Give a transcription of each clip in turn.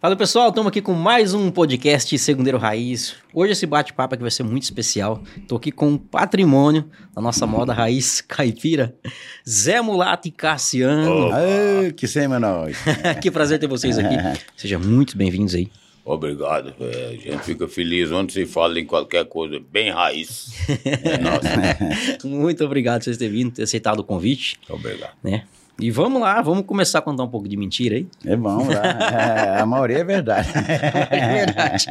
Fala pessoal, estamos aqui com mais um podcast Segundeiro Raiz. Hoje esse bate-papo aqui vai ser muito especial. Estou aqui com o patrimônio da nossa moda raiz caipira, Zé Mulato e Cassiano. Aê, que sema nós. que prazer ter vocês aqui. Sejam muito bem-vindos aí. Obrigado. É, a gente fica feliz onde se fala em qualquer coisa bem raiz. É nossa. Muito obrigado por vocês terem vindo, ter aceitado o convite, Obrigado. né? E vamos lá, vamos começar a contar um pouco de mentira aí. É bom, lá. É, a maioria é verdade. É verdade.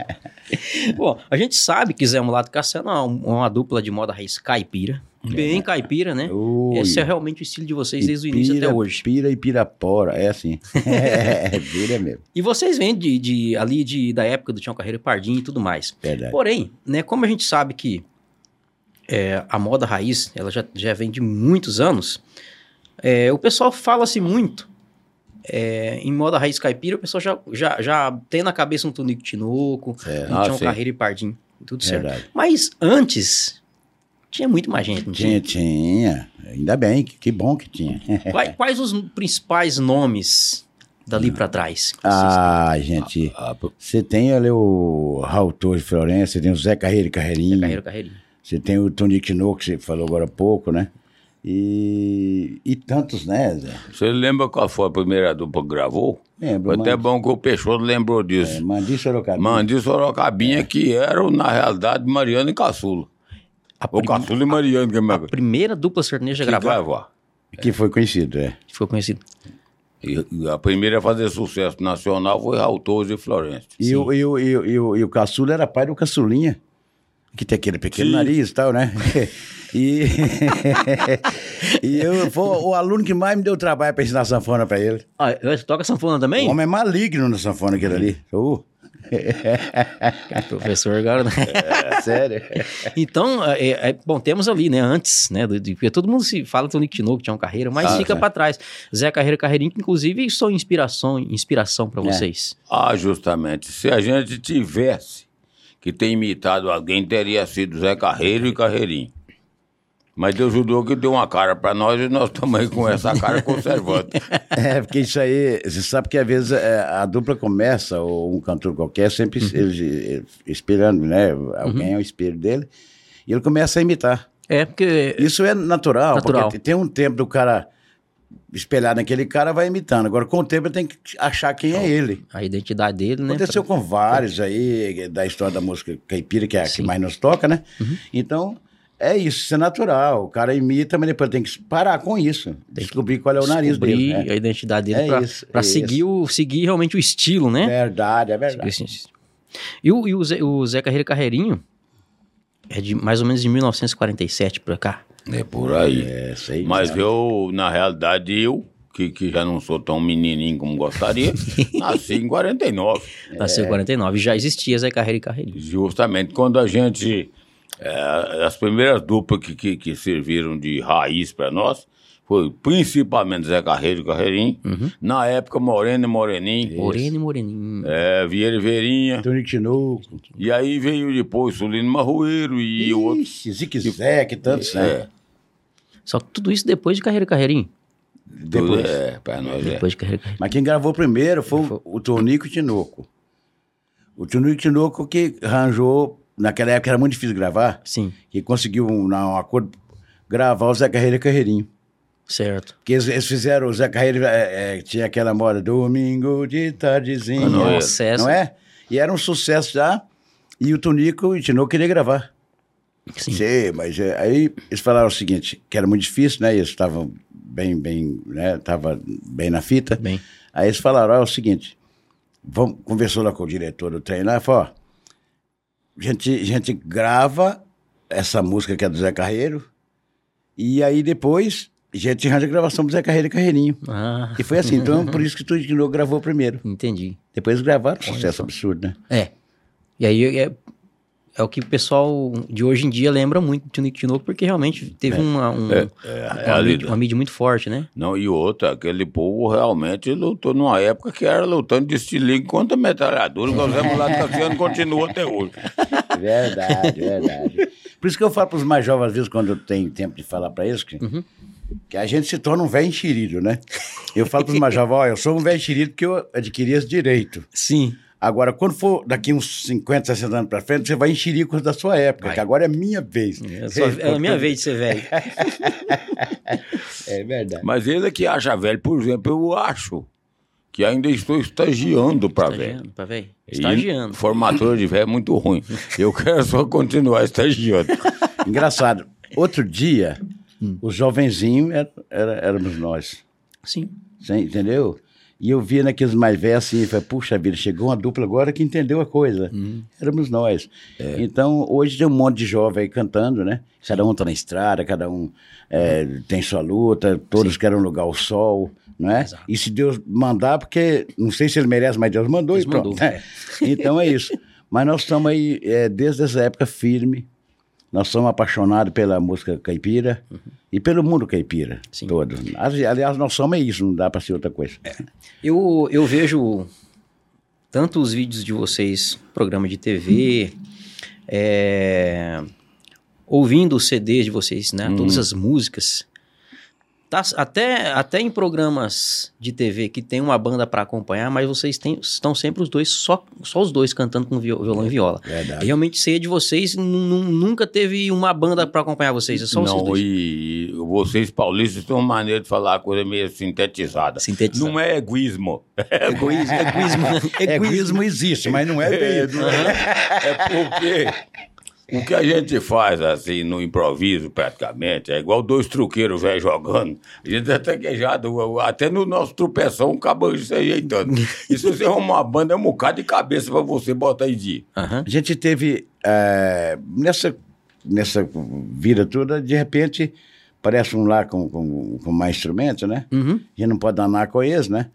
Bom, a gente sabe que Zé Mulato e Cassiano é uma, dupla de moda raiz caipira. Bem caipira, né? Ui. Esse é realmente o estilo de vocês desde o início até hoje. Pira e pirapora, é assim. É, pira mesmo. E vocês vêm de, de- ali de, da época do Tião Carreiro e Pardinho e tudo mais. Verdade. Porém, né, como a gente sabe que é, a moda raiz ela já, já vem de muitos anos, é, o pessoal fala-se muito é, em moda raiz caipira, o pessoal já, já, já tem na cabeça um Tunico Tinoco, Certo. um Ah, Tião. Carreiro e Pardinho, tudo certo. Verdade. Mas antes, tinha muito mais gente, não tinha? Tinha, tinha. Ainda bem, que, que bom que tinha. Quais, quais os principais nomes dali pra trás? que vocês Ah, gente, Ah, p- você tem ali o Raul Torres de Florença, você tem o Zé Carreiro e Carreirinho, têm? Carreiro, Carreirinho. você tem o Tonico Tinoco, que você falou agora há pouco, né? E, e tantos, né, Zé? Você lembra qual foi a primeira dupla que gravou? Lembro, Foi até Mandi- bom que o Peixoto lembrou É, disso. Mandi Sorocaba. Mandi Sorocabinha, que eram, na realidade, Mariana e Caçula. A, Ou prim- Caçula e Mariana, que, é a primeira dupla sertaneja que gravada gravar. Que foi conhecido, é. ficou conhecida. E e a primeira a fazer sucesso nacional foi Raul Torres e Florença. E o, e, o, e, o, e, o, e o caçula era pai do caçulinha, que tem aquele pequeno Sim. nariz e tal, né? e e eu, foi o aluno que mais me deu trabalho para ensinar sanfona para ele. Ah, você toca sanfona também? O homem é maligno na sanfona aquele ali. Uh, Professor agora, né? sério. Então, é, é, bom, temos ali, né, antes, né, do, de, porque todo mundo se fala do Nick Tinoco, que tinha uma carreira, mas Ah, fica é. pra trás. Zé Carreira Carreirinho, que inclusive são inspiração, inspiração para É. vocês. Ah, justamente. Se a gente tivesse que ter imitado alguém, teria sido Zé Carreiro e Carreirinho. Mas Deus ajudou que deu uma cara pra nós e nós estamos aí com essa cara conservando. É, porque isso aí, você sabe que às vezes é, a dupla começa, ou um cantor qualquer, sempre ele- ele- né? Alguém é o espelho dele, e ele começa a imitar. É, porque Isso é natural, Natural. porque tem um tempo do cara espelhar naquele cara, vai imitando. Agora, com o tempo, ele tem que achar quem é ele. a identidade dele, né? Aconteceu com vários aí, da história da música caipira, que é a que mais nos toca, né? Uhum. Então, é isso, isso é natural. O cara imita, mas depois tem que parar com isso. descobrir qual é o nariz descobrir dele. né? a identidade dele É pra, isso, pra é seguir, o, seguir realmente o estilo, né? Verdade, é verdade. E, o, e o, Zé, o Zé Carreira Carreirinho é de mais ou menos de 1947 pra cá. É por aí. É, sei. Mas eu, na realidade, eu, que, que já não sou tão menininho como gostaria, nasci em 49. Nasceu em 49. Já existia Zé Carreira e Carreirinho. Justamente quando a gente. É, as primeiras duplas que, que, que serviram de raiz para nós foi principalmente Zé Carreiro e Carreirinho. Na época, Moreno e Moreninho. Moreno e Moreninho. É, Vieira e Veirinha. Tonico Tinoco. E aí veio depois Sulino Marroeiro e o outro. Ixi, Zique Zé, que tantos, né? É, Só que tudo isso depois de Carreira e Carreirinho. Depois. é, para nós é. Depois de Carreira e Carreirinho. Mas quem gravou primeiro foi o, o Tonico Tinoco. O Tonico Tinoco que arranjou, naquela época era muito difícil gravar, Sim, que conseguiu um, um acordo gravar o Zé Carreira e Carreirinho. certo. Porque eles, eles fizeram, o Zé Carreira é, é, tinha aquela moda, domingo de tardezinha. Nossa, essa- Não é? E era um sucesso já, e o Tonico e o Tinoco gravar. Sim. Sim, mas é, aí eles falaram o seguinte, que era muito difícil, né? Eles estavam bem, bem, né? Tava bem na fita. Bem. Aí eles falaram, ó, é o seguinte, vamos, conversou lá com o diretor do trem lá, falou, ó, a gente, gente grava essa música que é do Zé Carreiro, e aí depois a gente arranja a gravação do Zé Carreiro e Carreirinho. Ah, E foi assim, então por isso que tu de novo gravou primeiro. entendi. Depois gravaram, sucesso absurdo, né? É. E aí é, é o que o pessoal de hoje em dia lembra muito do Nick Tinoco, porque realmente teve uma, um- É, é, uma, realidade. mídia, uma mídia muito forte, né? Não, e outra, aquele povo realmente lutou numa época que era lutando de estilingue contra metralhadora, que o Zé Mulato Cassiano continua até hoje. Verdade, verdade. Por isso que eu falo para os mais jovens, às vezes, quando eu tenho tempo de falar para eles, que que a gente se torna um velho enxerido, né? Eu falo para os mais jovens, ó, eu sou um velho enxerido porque eu adquiri esse direito. Sim. Agora, quando for daqui uns 50, 60 anos para frente, você vai enxerir coisa da sua época, Vai. que agora é minha vez. É, só- é a minha vez de ser velho. É verdade. Mas ele que acha velho, por exemplo, eu acho que ainda estou estagiando para velho. Estagiando, pra velho. Estagiando. Formatura de velho é muito ruim. Eu quero só continuar estagiando. Engraçado. Outro dia, Hum. os jovenzinhos era, era- éramos nós. Sim. Você entendeu? E eu via naqueles mais velhos assim, e falei, puxa vida, chegou uma dupla agora que entendeu a coisa. Hum. Éramos nós. Então, hoje tem um monte de jovem aí cantando, né? Cada um tá na estrada, cada um é, tem sua luta, todos querem um lugar ao sol, não é? Exato. E se Deus mandar, porque não sei se ele merece, mas Deus mandou Deus e pronto. mandou, é. Então é isso. Mas nós estamos aí, é, desde essa época, firme. Nós somos apaixonados pela música caipira e pelo mundo caipira, Uhum. Sim. todos. Ali- Aliás, nós somos isso, não dá para ser outra coisa. Eu, eu vejo tanto os vídeos de vocês, programa de TV, é, ouvindo os CDs de vocês, né? Todas as músicas. Tá, até, até em programas de TV que tem uma banda para acompanhar, mas vocês têm, estão sempre os dois, só, só os dois cantando com viol- violão e viola. Verdade. Realmente, ceia de vocês, nu- nu- nunca teve uma banda para acompanhar vocês, é só vocês Não, dois. e, e vocês paulistas têm uma maneira de falar coisa meio sintetizada. Sintetizada. Não é egoísmo. Egoísmo, egoísmo, Egoísmo existe, mas não é bem É, é, é porque o que a gente faz assim no improviso praticamente é igual dois truqueiros velho jogando. A gente é taquejado, até no nosso tropeção acaba se ajeitando. E se você arrumar uma banda, é um bocado de cabeça pra você botar em dia. Aham. A gente teve, é, nessa, nessa vida toda, de repente, parece um lá com, com, com mais instrumentos, né? Uhum. A gente não pode danar com eles, né?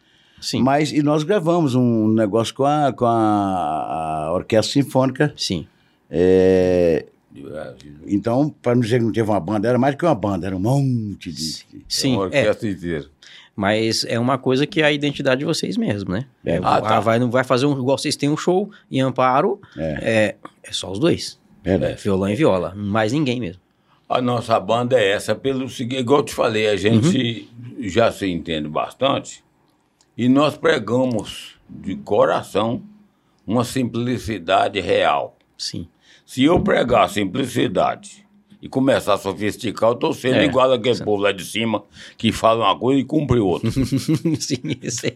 Sim. Mas, e nós gravamos um negócio com a, com a, a Orquestra Sinfônica. Sim. É, então, para não dizer que não teve uma banda, era mais do que uma banda, era um monte de... Sim, é uma é. orquestra inteira. Mas é uma coisa que é a identidade de vocês mesmo, né? É. Ah, Ah, tá. vai, não vai fazer um. Igual vocês têm um show em Amparo, é, é só os dois. Verdade. Violão e viola. Mais ninguém mesmo. A nossa banda é essa, pelo seguinte, igual eu te falei, a gente Uhum. já se entende bastante e nós pregamos de coração uma simplicidade real. Sim. Se eu pregar simplicidade e começar a sofisticar, eu tô sendo É, igual aquele povo lá de cima que fala uma coisa e cumpre outra. Sim, isso é.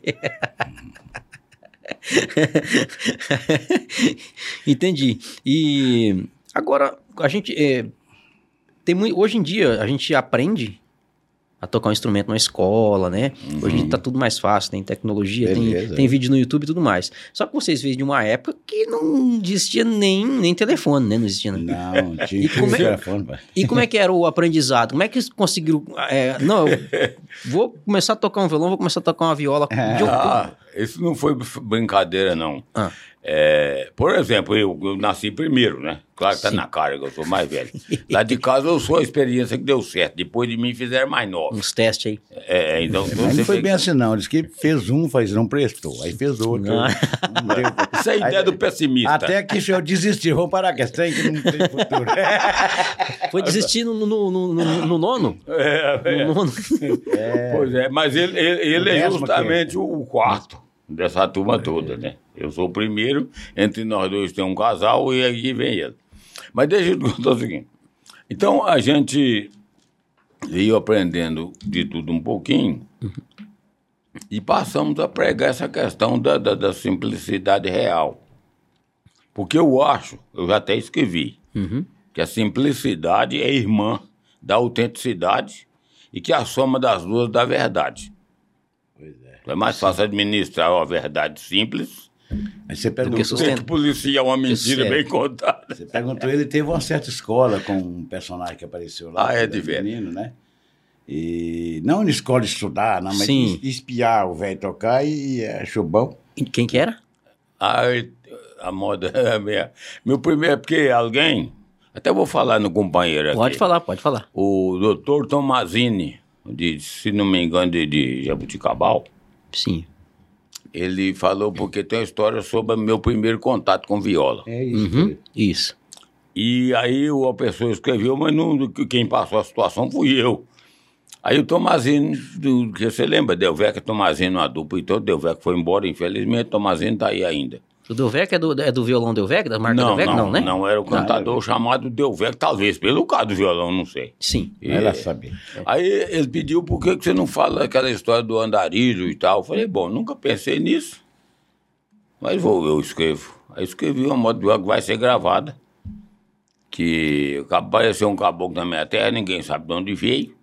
Entendi. E agora, a gente. é, tem muito, hoje em dia, a gente aprende a tocar um instrumento na escola, né? Hoje em dia tá tudo mais fácil, tem tecnologia, tem, Beleza. tem vídeo no YouTube e tudo mais. Só que vocês veem de uma época que não existia nem, nem telefone, né? Não existia. né? Não, tinha E como é- telefone, pai. E como é que era o aprendizado? Como é que eles conseguiram. é, não, eu vou começar a tocar um violão, vou começar a tocar uma viola. De um- Ah, isso não foi brincadeira, não. Ah. É, por exemplo, eu, eu nasci primeiro, né? Claro que tá Sim. na cara que eu sou mais velho. Lá de casa eu sou a experiência que deu certo. Depois de mim fizeram mais nove. uns testes aí. É, então Mas você não foi bem que- assim, não. Diz que fez um, faz não prestou. Aí fez outro. Não. Não deu. Isso é ideia do pessimista. Até que eu desistir, vou parar com esse trem que não tem futuro. Foi desistir no, no, no, no- no nono? É, é. No nono. Pois é, mas ele, ele, ele é justamente o quarto dessa turma toda, né? Eu sou o primeiro, entre nós dois tem um casal e aí vem ele. Mas deixa eu te contar o seguinte. Então a gente veio aprendendo de tudo um pouquinho e passamos a pregar essa questão da, da, da simplicidade real. Porque eu acho, eu já até escrevi, Uhum. que a simplicidade é irmã da autenticidade e que a soma das duas dá verdade. Pois é. É mais fácil administrar uma verdade simples Aí você perguntou, sustenta. policiar uma mentira é. bem contada. você perguntou, ele teve uma certa escola com um personagem que apareceu lá. Ah, é, de velho. menino, né? E não na escola de estudar, não, mas Sim. es- espiar o velho tocar e, e achou bom. E Quem que era? A, a moda é minha. Meu primeiro, porque alguém, até vou falar no companheiro aqui. Pode falar, pode falar. O doutor Tomazini, de, se não me engano, de, de Jabuticabal, Sim. Ele falou porque tem uma história sobre o meu primeiro contato com viola. É isso. Uhum. Isso. E aí a pessoa escreveu, mas não, quem passou a situação fui eu. Aí o Tomazino, do, que você lembra, Delvec, Tomazino, uma dupla e todo, Delvec foi embora, infelizmente, Tomazino tá aí ainda. O Delvec é do, é do violão Delvec, da marca Não, Delvec? não, Não, né? não, era o cantador chamado Delvec, talvez, pelo caso do violão, não sei. Sim. E- Ela sabe. Aí ele pediu por que que você não fala aquela história do andarilho e tal. Eu falei, bom, nunca pensei nisso. Mas vou, eu escrevo. Aí escrevi uma moda de que vai ser gravada. Que apareceu um caboclo na minha terra, ninguém sabe de onde veio.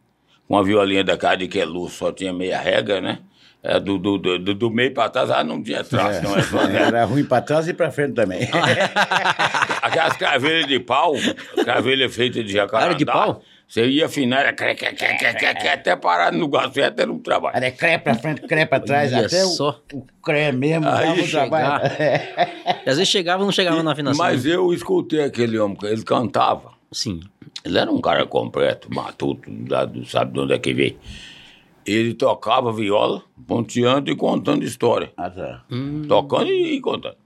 Com uma violinha da cara de que é luz, só tinha meia regra, né? É, do, do, do, do- meio pra trás, ah, não tinha traço, não é só regra. Era ruim pra trás e pra frente também. Aquelas cravelhas de pau, cravelha feita de jacarandá. Era de pau? Você ia afinar, era cre, cre, cre, cre, cre, cre, até parar no lugar certo, era um trabalho. Era cré pra frente, cré pra trás, Olha até só. o, o cré mesmo Aí dava um trabalho. E às vezes chegava e não chegava na afinação. Mas eu escutei aquele homem, ele cantava. Sim. Ele era um cara completo, matuto, sabe de onde é que veio. Ele tocava viola, ponteando e contando história. Ah, tá. Tocando e, e contando.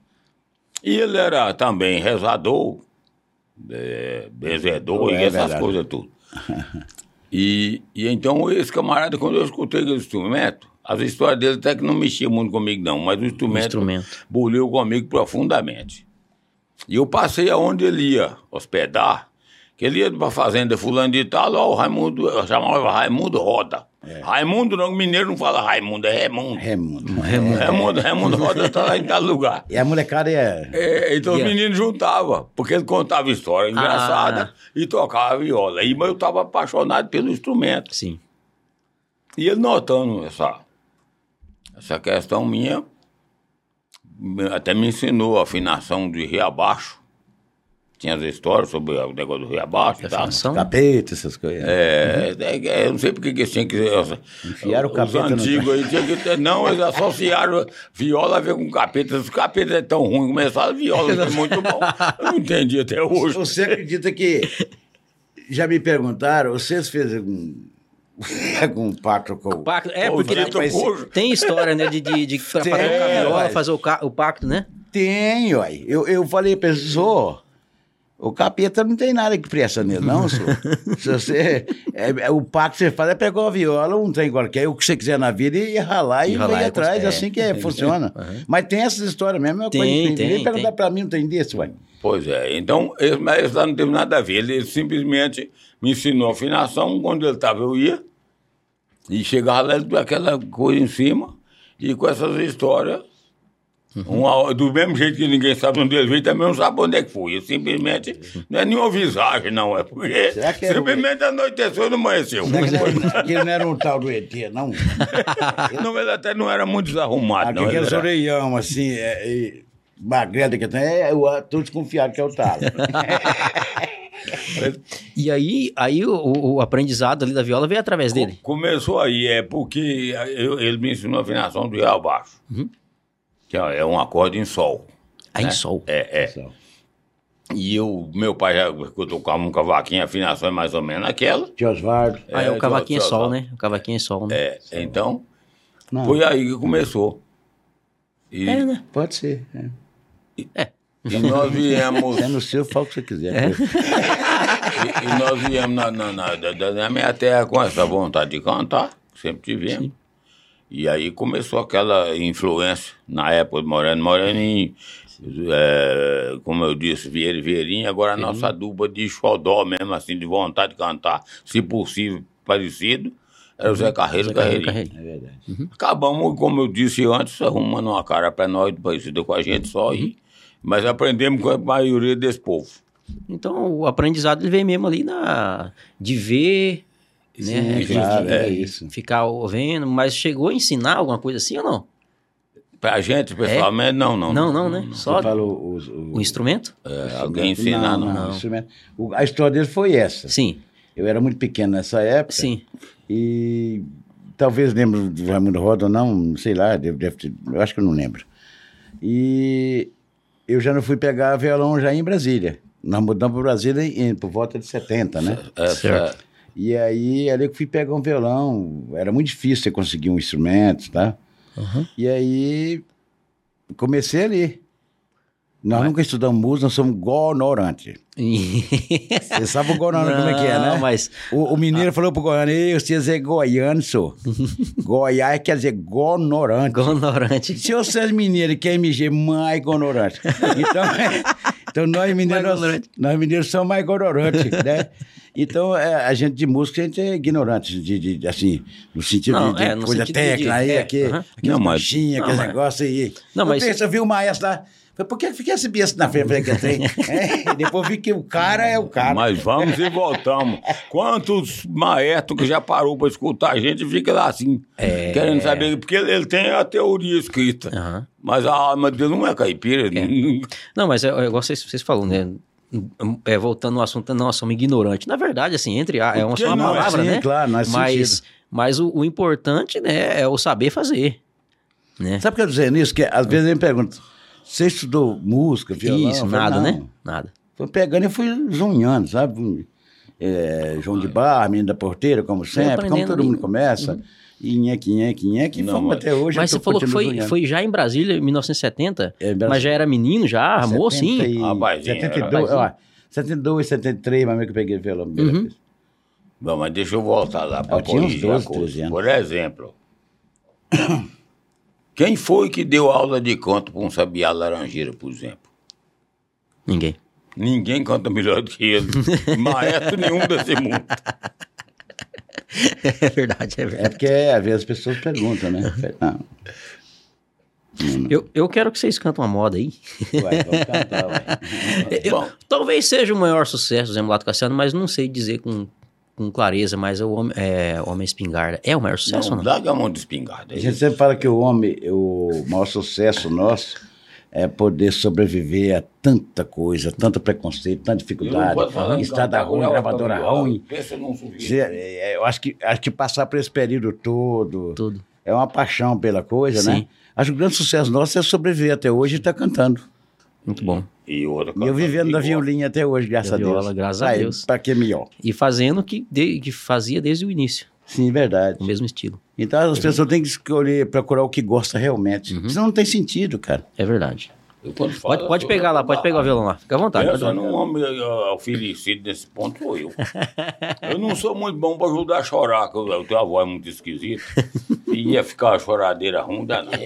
E ele era também rezador, é, benzedor É e essas verdade. coisas tudo. E, e então esse camarada, quando eu escutei aquele instrumento, as histórias dele até que não mexiam muito comigo não, mas o instrumento, instrumento. buliu comigo profundamente. E eu passei aonde ele ia hospedar, que ele ia pra fazenda fulano de tal, ó, o Raimundo, eu chamava Raimundo Roda. Raimundo não, mineiro não fala Raimundo, é Raimundo. Raimundo. Raimundo, Raimundo Roda tá lá em tal lugar. E a molecada ia. É, então os Yeah. meninos juntavam, porque ele contava história engraçada Ah. e tocava viola. E mas eu estava apaixonado pelo instrumento. Sim. E ele notando essa, essa questão minha, até me ensinou a afinação de rio abaixo. Tinha as histórias sobre o negócio do rio abaixo e tal. Capeta, essas coisas. É, é, é, eu não sei porque que eles tinham que. Enfiaram o os capeta no- antigos aí tinham que ter. Não, eles associaram viola a ver com capeta. Os capetas é tão ruim, começaram viola, que é muito bom. Eu não entendi até hoje. Você acredita que. Já me perguntaram, vocês fez algum. algum pacto com o. Pacto, é, porque tem, história, né, de, de, de fazer o fazer o, pacto, né? Tem, uai. Eu, eu falei "Ô, o capeta não tem nada que presta nele, não, senhor. Se você. É, é, o pacto que você faz é pegar uma viola, um trem qualquer, o que você quiser na vida e ralar e, E ralar ir atrás, é. assim que é, funciona. Mas tem essas histórias mesmo, é Tem, coisa que tem, Ninguém perguntar pra mim, não tem desse, uai. Pois é, então, ele, mas não teve nada a ver. Ele simplesmente me ensinou afinação, quando ele estava, eu ia, e chegava lá, ele deu aquela coisa em cima, e com essas histórias, Uhum. uma- do mesmo jeito que ninguém sabe onde ele veio, também não sabe onde é que foi. Eu simplesmente, não é nenhuma visagem, não, é porque que simplesmente anoiteceu e não amanheceu. Aquele não era um tal do ET, não. não, ele até não era muito desarrumado, não. ele Aqueles era- orelhão, assim, é, e magrela que tem, é, eu tô desconfiado que é o talo. E aí, aí o, o- aprendizado ali da viola veio através dele. Começou aí, é porque eu- ele me ensinou a afinação do real baixo. Que é um acorde em sol. Aí né? em sol. É, é. E eu, meu pai já eu tocava um cavaquinho, a afinação é mais ou menos aquela. Tio Osvaldo. Ah, é, o É, cavaquinho é sol, né? O cavaquinho é sol, né? É, então, Não, foi aí que começou. E, É, né? Pode ser. É. e nós viemos. É no seu, fala o que você quiser. E, e nós viemos na, na, na, da- na minha terra com essa vontade de cantar, que sempre tivemos. E aí começou aquela influência, na época de Moreno Moreninho, é, como eu disse, Vieira e Vieirinha, agora a nossa dupla de xodó mesmo, assim, de vontade de cantar, se possível, parecido, era o Zé Carreiro e Carreiro, Carreirinho. Carreirinho. É verdade. Acabamos, como eu disse antes, arrumando uma cara para nós, parecida com a gente só, e, mas aprendemos com a maioria desse povo. Então, o aprendizado ele veio mesmo ali na, de ver, né? Sim, claro, de, é de isso. Ficar ouvindo, mas chegou a ensinar alguma coisa assim ou não? Pra gente, pessoalmente, não, não. Não, não, né? Só falou os, o, o instrumento? É, alguém ensinar, não. não, instrumento. O- a história dele foi essa. Sim, Eu era muito pequeno nessa época. sim. E talvez lembre do Raimundo Roda ou não, sei lá, deve, deve ter- eu acho que eu não lembro. E eu já não fui pegar violão já em Brasília. Nós mudamos para Brasília em, por volta de 70, né? Essa, Certo. E aí, ali que eu fui pegar um violão. Era muito difícil você conseguir um instrumento, tá? Uhum. E aí, comecei ali. Nós nunca estudamos música, nós somos ignorantes. Você sabe o Goiânia como é que é, né? Não, mas- O, o mineiro falou pro Goiânia, "Ei, você é goiano, sou. Goiás quer dizer gonorante. Gonorante. Se você é mineiro e quer MG, mais ignorante. Então, então nós mineiros, nós mineiros somos mais ignorantes, né? Então, é, a gente de música, a gente é ignorante, de, de- de, assim, no sentido Não, de, de é, no coisa sentido de- técnica, aí, é, aqui, aham. aqueles Não, mas- bichinhos, aqueles negócios aí. Não, mas- Eu, penso, eu vi o maestro lá, falei, por que fica esse besta na frente? Que tem. É, e depois vi que o cara é o cara. Mas vamos e voltamos. Quantos maestros que já parou pra escutar a gente fica lá assim, É. querendo saber, porque ele, ele tem a teoria escrita. Aham. Mas a alma dele não é caipira. Não, mas é, é igual vocês, vocês falaram, né? É, voltando ao assunto, não, somos ignorantes. Na verdade, assim, entre a, é uma, uma palavra, sim, né? claro, nós mas sentido. mas o, o importante, né, é o saber fazer. Né? Sabe o que eu tô dizendo isso? Que às vezes ele me pergunta, você estudou música, violão? Isso, falei, nada, "Não." né? Nada. Foi pegando e fui zunhando, sabe? É, João de Bar, menino da porteira, como sempre, como todo ali. mundo começa. E nheque, nheque, nheque, e Não, fomos mas- até hoje. Mas você falou que foi, foi já em Brasília, em 1970, É, Brasília. mas já era menino já, 70 sim. e- Rapazinho, 72, rapazinho. ó, 72, 73, mas meio que eu peguei violão. Uhum. Bom, mas deixa eu voltar lá para Eu tinha uns corrigir 12, a coisa. 13 anos. Por exemplo, quem foi que deu aula de canto para um sabiá laranjeira, por exemplo? Ninguém. Ninguém canta melhor do que ele. Maestro nenhum desse mundo. É verdade, é É verdade. porque às vezes as pessoas perguntam, né? Não, Eu, eu quero que vocês cantem uma moda aí. ué, vamos cantar, ué. Eu- Bom. talvez seja o maior sucesso do Zé Mulato Cassiano, mas não sei dizer com, com clareza, mas é o Homem, é, Homem Espingarda é o maior sucesso Não, ou não? larga a mão de espingarda. A gente sempre fala que o homem, o maior sucesso nosso é poder sobreviver a tanta coisa, tanto preconceito, tanta dificuldade, estrada ruim, gravadora ruim. Pensa num sujeito. É, Eu acho que, acho que passar por esse período todo Tudo. é uma paixão pela coisa, né? Sim. Acho que o grande sucesso nosso é sobreviver até hoje e estar cantando. Muito bom. E outra E eu vivendo da violinha até hoje, graças a Deus. viola, graças a Aí, Deus. Pra que melhor? E fazendo o que, de- que fazia desde o início, Sim, verdade. o mesmo estilo. Então as pessoas têm que escolher, procurar o que gosta realmente. Uhum. Senão não tem sentido, cara. É verdade. Eu, Pode, pode eu pegar lá, pode pegar o violão lá. Fica à vontade. pode Pensa pegar. num homem uh, oferecido nesse ponto, sou eu. Eu não sou muito bom para ajudar a chorar, que eu, eu tenho a voz muito esquisita. E ia ficar uma choradeira ruim danada.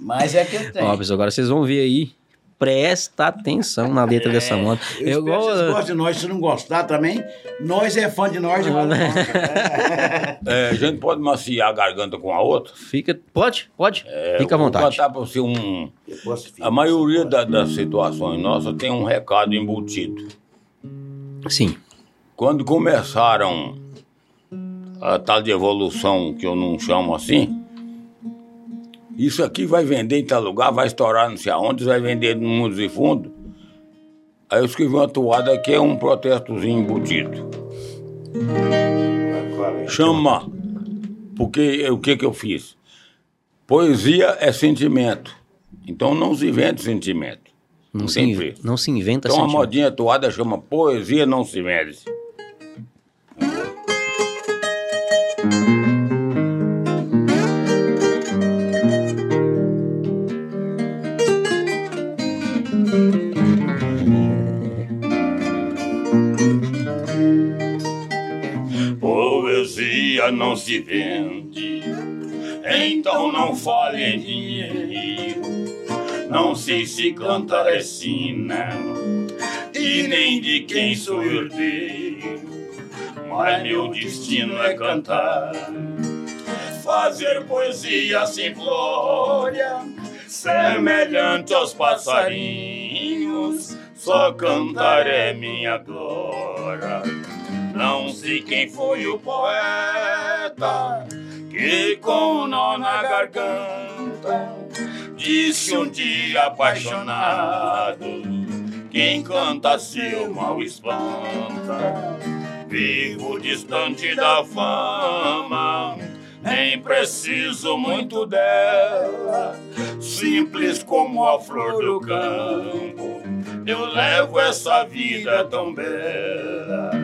Mas é que eu tenho. Ó, pessoal, agora vocês vão ver aí. Presta atenção na letra dessa moda. Eu vocês gostem de nós, se não gostar também, nós é fã de nós não É, a gente pode maciar a garganta com a outra. Fica, pode, pode. É, Fica à eu vou vontade. contar para você um. A maioria da- das situações nossas tem um recado embutido. Sim. Quando começaram a tal de evolução, que eu não chamo assim, isso aqui vai vender em tal lugar, vai estourar não sei aonde, vai vender no mundo e fundo. Aí eu escrevi uma toada que é um protestozinho embutido. Chama. Porque o que que eu fiz? Poesia é sentimento. Então não se vende sentimento. Não, Não se, inv- não se inventa Então a sentimento. modinha toada chama Poesia Não Se Vende. Não se vende, então não fale em dinheiro. Não sei se cantar é sina e nem de quem sou herdeiro, mas meu destino é cantar, fazer poesia simplória, semelhante aos passarinhos. Só cantar é minha glória. Não sei quem foi o poeta que com um nó na garganta disse um dia apaixonado: Quem canta seu mal espanta. Vivo distante da fama, nem preciso muito dela. Simples como a flor do campo, eu levo essa vida tão bela.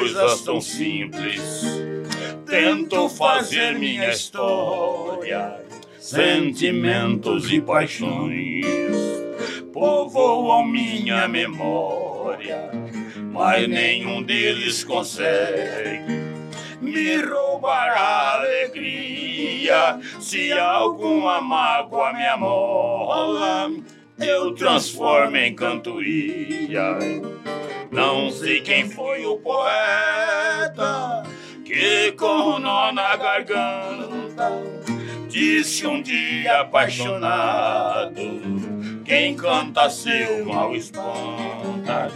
Coisas tão simples. Tento fazer minha história, sentimentos e paixões povoam minha memória, mas nenhum deles consegue me roubar a alegria. Se alguma mágoa me amola, eu transformo em cantoria. Não sei quem foi o poeta que com o nó na garganta disse um dia apaixonado: quem canta seu mal espanta.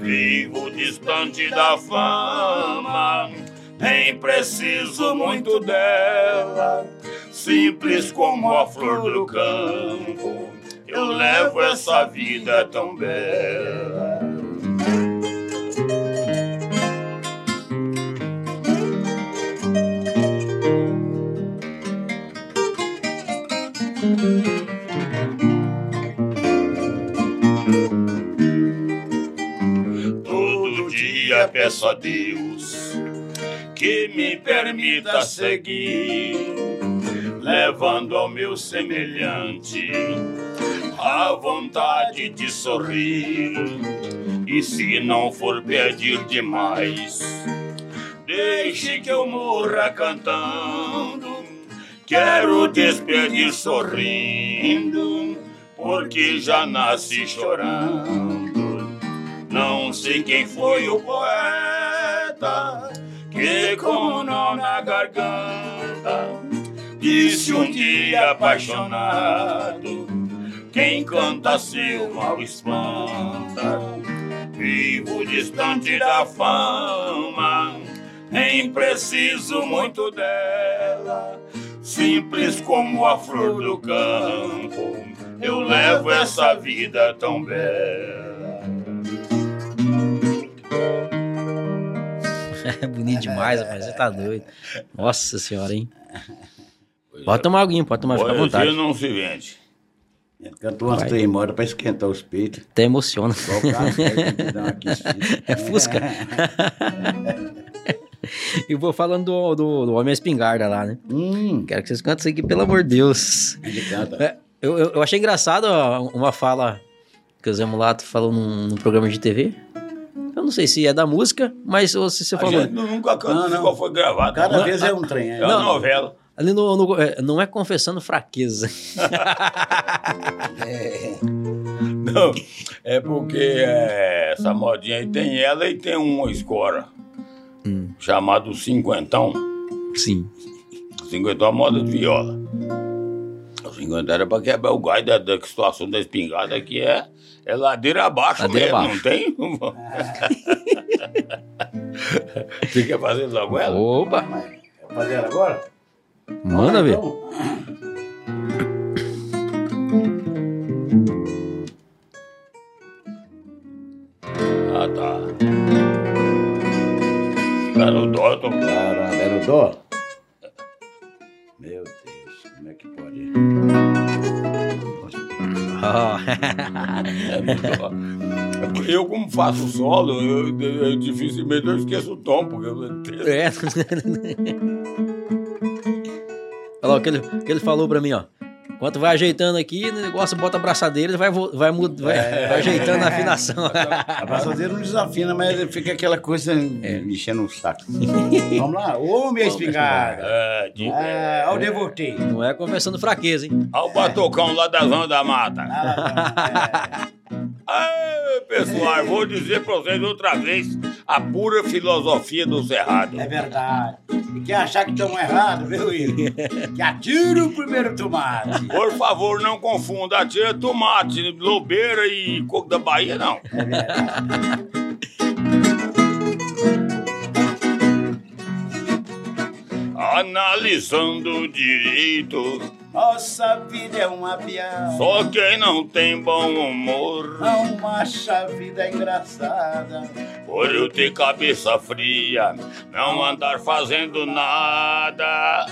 Vivo distante da fama, nem preciso muito dela. Simples como a flor do campo, eu levo essa vida tão bela. Peço a Deus que me permita seguir, levando ao meu semelhante a vontade de sorrir. E se não for pedir demais, deixe que eu morra cantando. Quero despedir sorrindo, porque já nasci chorando. Não sei quem foi o poeta que com o nó na garganta disse um dia apaixonado: quem canta seu mal espanta. Vivo distante da fama, nem preciso muito dela. Simples como a flor do campo, eu levo essa vida tão bela. É bonito demais, rapaz. Você tá doido. Nossa senhora, hein? Pode tomar alguém, pode tomar, fica à vontade. não se vende. Cantou umas três modas pra esquentar os peitos. Até emociona. Só o carro que dá uma aquecida. É Fusca. e vou falando do, do, do Homem Espingarda lá, né? Hum, Quero que vocês cantem isso aqui, pelo amor de Deus. É, eu, eu, eu achei engraçado ó, uma fala que o Zé Mulato falou num, num programa de TV. Não sei se é da música, mas você A falou. gente nunca canta Não, não. foi gravado. Cada Não, vez é um trem. É É. uma novela. Ali no, no- é, não é confessando fraqueza. Não, é porque é, essa modinha aí tem ela e tem uma escora Hum. chamado cinquentão. Sim. Cinquentão é a moda de viola. O cinquentão era pra quebrar o gás da, da situação da espingarda, que é, é ladeira abaixo Ladeira mesmo, não tem? Você quer fazer logo ela? Opa! Quer fazer ela agora? Manda ver. Então, Ah, tá. Tá no dó, eu tô... Para, era o dó? Meu Deus, Porque Eu, como faço solo, eu, eu- dificilmente eu esqueço o tom, porque eu... É. Olha lá o que ele, o que ele falou pra mim, ó. Enquanto vai ajeitando aqui, o negócio bota a braçadeira, ele vai, vo- vai, mud- vai, vai ajeitando a afinação. A braçadeira não desafina, mas fica aquela coisa enchendo o saco. Vamos lá, homem a espingarda. É, de... É, olha o devoltei. Não é conversando fraqueza, hein? Olha o batocão lá da zona da mata. É. Ai, pessoal, vou dizer pra vocês outra vez a pura filosofia do Cerrado. É verdade. E quem achar que estão errados, viu, Will? Que atira o primeiro tomate. Por favor, não confunda atira tomate, lobeira e coco da Bahia, não. É verdade. Analisando direito, Nossa vida é uma piada. só quem não tem bom humor, Não acha a vida engraçada. por eu ter cabeça fria, não andar fazendo nada.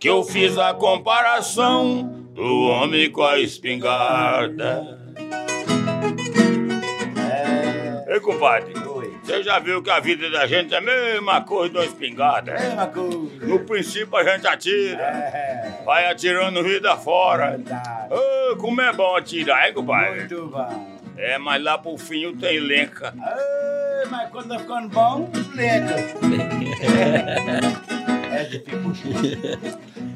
Que eu fiz a comparação do homem com a espingarda. É, Ei, compadre. Você já viu que a vida da gente é a mesma coisa da espingarda? Mesma coisa. No princípio a gente atira, É, vai atirando vida fora. verdade. Ô, como é bom atirar, hein, compadre? Muito bom. É, mas lá pro fim tem lenca. Ai, mas quando tá ficando bom, lenta. É difícil.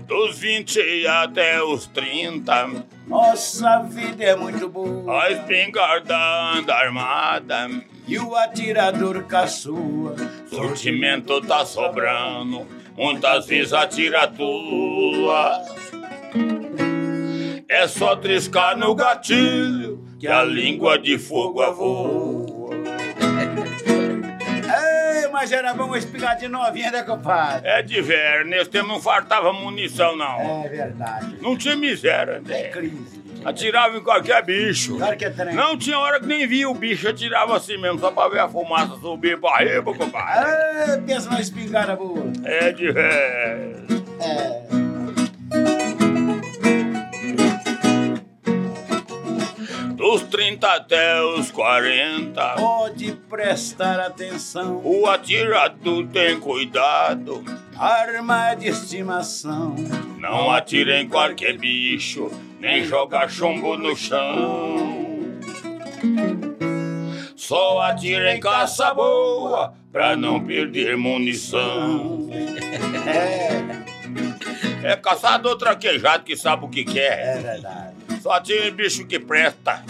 Dos 20 até os 30, Nossa a vida é muito boa. a espingarda anda armada. E o atirador caçua. Sortimento tá sobrando, muitas vezes atira tua. É só triscar no gatilho que a língua de fogo voa. Ei, mas era bom uma espingadinha novinha, né, compadre? É de verão, nesse tempo não faltava munição, não. É verdade. Não tinha miséria, É né? crise. Atirava em qualquer bicho. Claro que é trem. Não tinha hora que nem via o bicho, atirava assim mesmo, só pra ver a fumaça subir pra riba, compadre. Ah, pensa numa espingarda boa. É de verão. É. Dos 30 até os 40, Pode prestar atenção. o atirador tem cuidado. Arma de estimação. Não atira em qualquer bicho, nem joga chumbo no chão. Só atira em caça boa, pra não perder munição. É, É caçador traquejado que sabe o que quer. é verdade. Só atira em bicho que presta.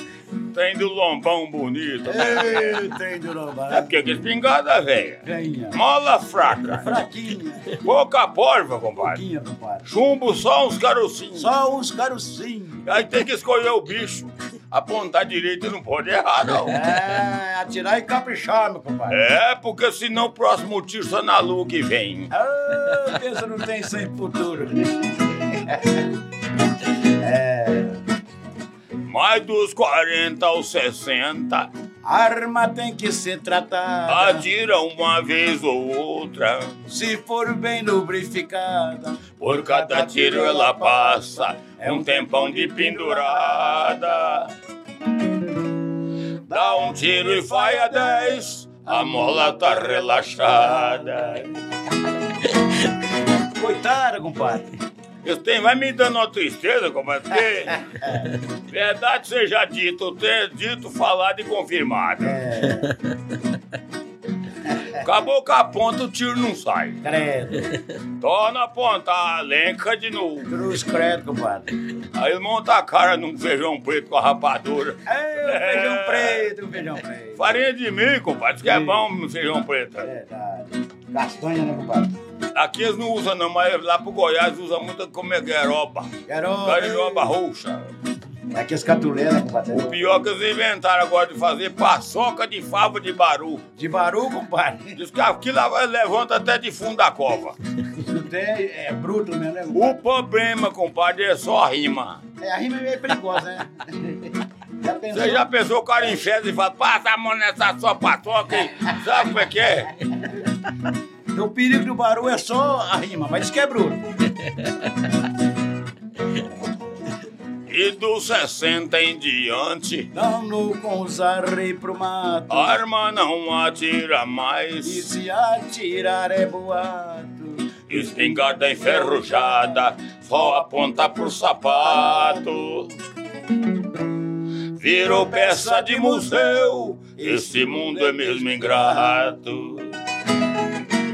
Tem do lombão bonito. Ei, trem do É Lombardo. porque que espingarda, velha. Ganha. Mola fraca. Fraquinha. Pouca porva, compadre. Pouquinha, compadre. Chumbo só uns carocinhos. Só uns carocinhos. Aí tem que escolher o bicho. Apontar direito e não pode errar, não. É, atirar e caprichar, meu compadre. É, porque senão o próximo tiro só na lua que vem. Ah, pensa não tem sem futuro. É, Mais dos 40 aos 60, arma tem que ser tratada. atira uma vez ou outra. Se for bem lubrificada. Por cada tiro ela passa um tempão de pendurada. Dá um tiro e faia 10, a mola tá relaxada. Coitada, compadre. Isso tem, vai me dando uma tristeza, compadre, porque verdade seja dito, ter dito, falado e confirmado. É, Acabou com a ponta, o tiro não sai. credo. Torna a ponta, lenca de novo. Cruz credo, compadre. Aí monta a cara num feijão preto com a rapadura. É, feijão preto, feijão preto. Farinha de milho, compadre, isso que é bom no feijão preto. É Verdade. Castanha, né, compadre? Aqui eles não usam não, mas lá pro Goiás usa muito como é gueroba. Garoto. Garoba roxa. Aqui as catulé, né, compadre? Pior que eles inventaram agora de fazer paçoca de fava de baru. De baru, compadre. Diz que aquilo lá levanta até de fundo da cova. Isso tem, é bruto mesmo, né, O compadre? problema, compadre, é só a rima. É, a rima é meio perigosa, né? Você já pensou o cara em festa e fala, passa a mão nessa sua paçoca aí. Sabe como é que é? O perigo do baru é só a rima, mas diz que é. E dos 60 em diante, Dando com os arrei pro mato. arma não atira E mais. se atirar é boato. Espingarda enferrujada, só aponta pro sapato. Virou peça de museu, esse mundo é mesmo ingrato.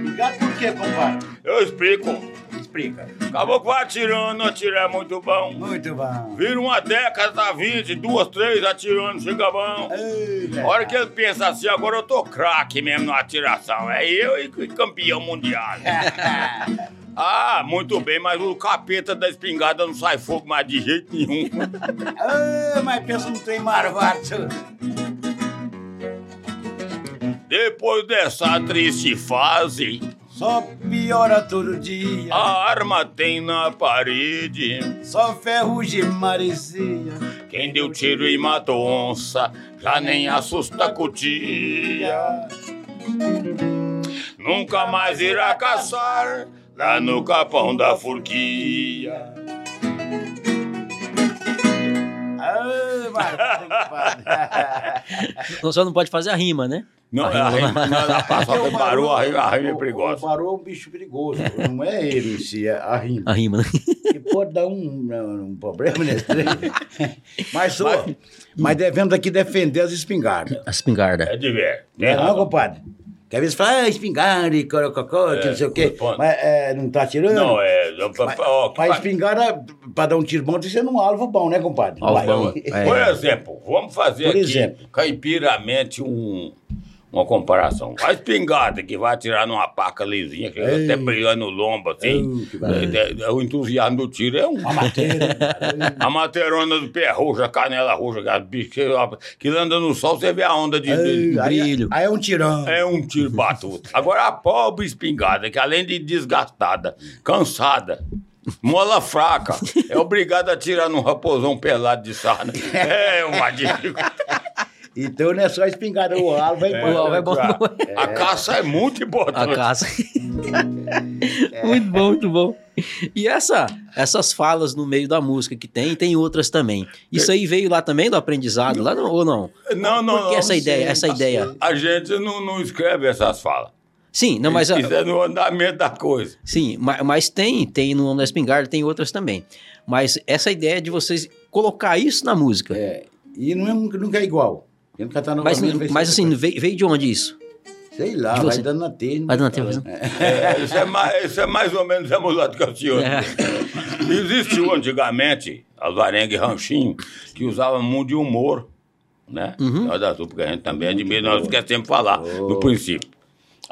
Ligado por quê, compadre? Eu explico. Explica. Vai atirando, atirar é muito bom. Muito bom. Vira uma década, tá 20, duas, três, atirando, fica bom. Ei, A hora que ele pensa assim, agora eu tô craque mesmo na atiração. É eu e campeão mundial. Ah, muito bem, mas o capeta da espingarda não sai fogo mais de jeito nenhum. Ah, mas pensa não tem marvado. Depois dessa triste fase, Só piora todo dia. a arma tem na parede. Só ferrugem maresia. Quem deu tiro e matou onça, já nem assusta cutia. Nunca mais irá caçar lá no capão da forquia. Ah. Não, Só não pode fazer a rima, né? Não, A a rima- não, parou, a rima, a rima é perigosa. O Barô é um bicho perigoso. Não é ele em si, é a rima. A rima, né? Que pode dar um, um problema nesse trem. Mas, só, mas devemos aqui defender as espingardas. A espingarda. É de ver. Não é não, compadre? Que às vezes fala, ah, espingarda e corococó, que É, não sei o quê. ponto. Mas é, não tá tirando? Não, é. Mas, ó, mas espingarda, pra dar um tiro bom, tem que ser num alvo bom, né, compadre? Alvo bom. É. Por exemplo, vamos fazer Por aqui exemplo. caipiramente um, uma comparação. A espingarda que vai atirar numa paca lisinha, que Ei. até brilhando no lombo, assim. Que maravilha. é, é, o entusiasmo do tiro é um. Uma matéria. A materona do pé roxa, a canela roxa, que, que anda no sol, você vê a onda de. de- Ei, aí, brilho. aí é um tirão. é um tiro batuto. Agora a pobre espingarda, que além de desgastada, cansada, mola fraca, é obrigada a tirar num raposão pelado de sarna. É uma dificuldade. Então não é só espingarda, o alvo vai O alvo é bom. A caça é muito A importante. caça. muito bom, muito bom. E essa, essas falas no meio da música que tem, tem outras também. Isso aí veio lá também do aprendizado, lá no- ou não? Não, não, Por que não. essa ideia? Essa ideia? A gente não, não escreve essas falas. Sim, não, mas a- Isso é no andamento da coisa. sim, ma- mas tem, tem no da espingarda, tem outras também. Mas essa ideia de vocês colocar isso na música. É, e não é, nunca é igual. Quem nunca tá Mas, mas assim, veio, veio de onde isso? Sei lá, vai dando na telha. Vai dando na telha, É, isso, é mais, isso é mais ou menos a mulato Cassiano. É. Existiu antigamente as arengue ranchinho que usavam muito de humor, né? Uhum. Nós da Zupa, que a gente também admira, nós esquecemos de falar no princípio.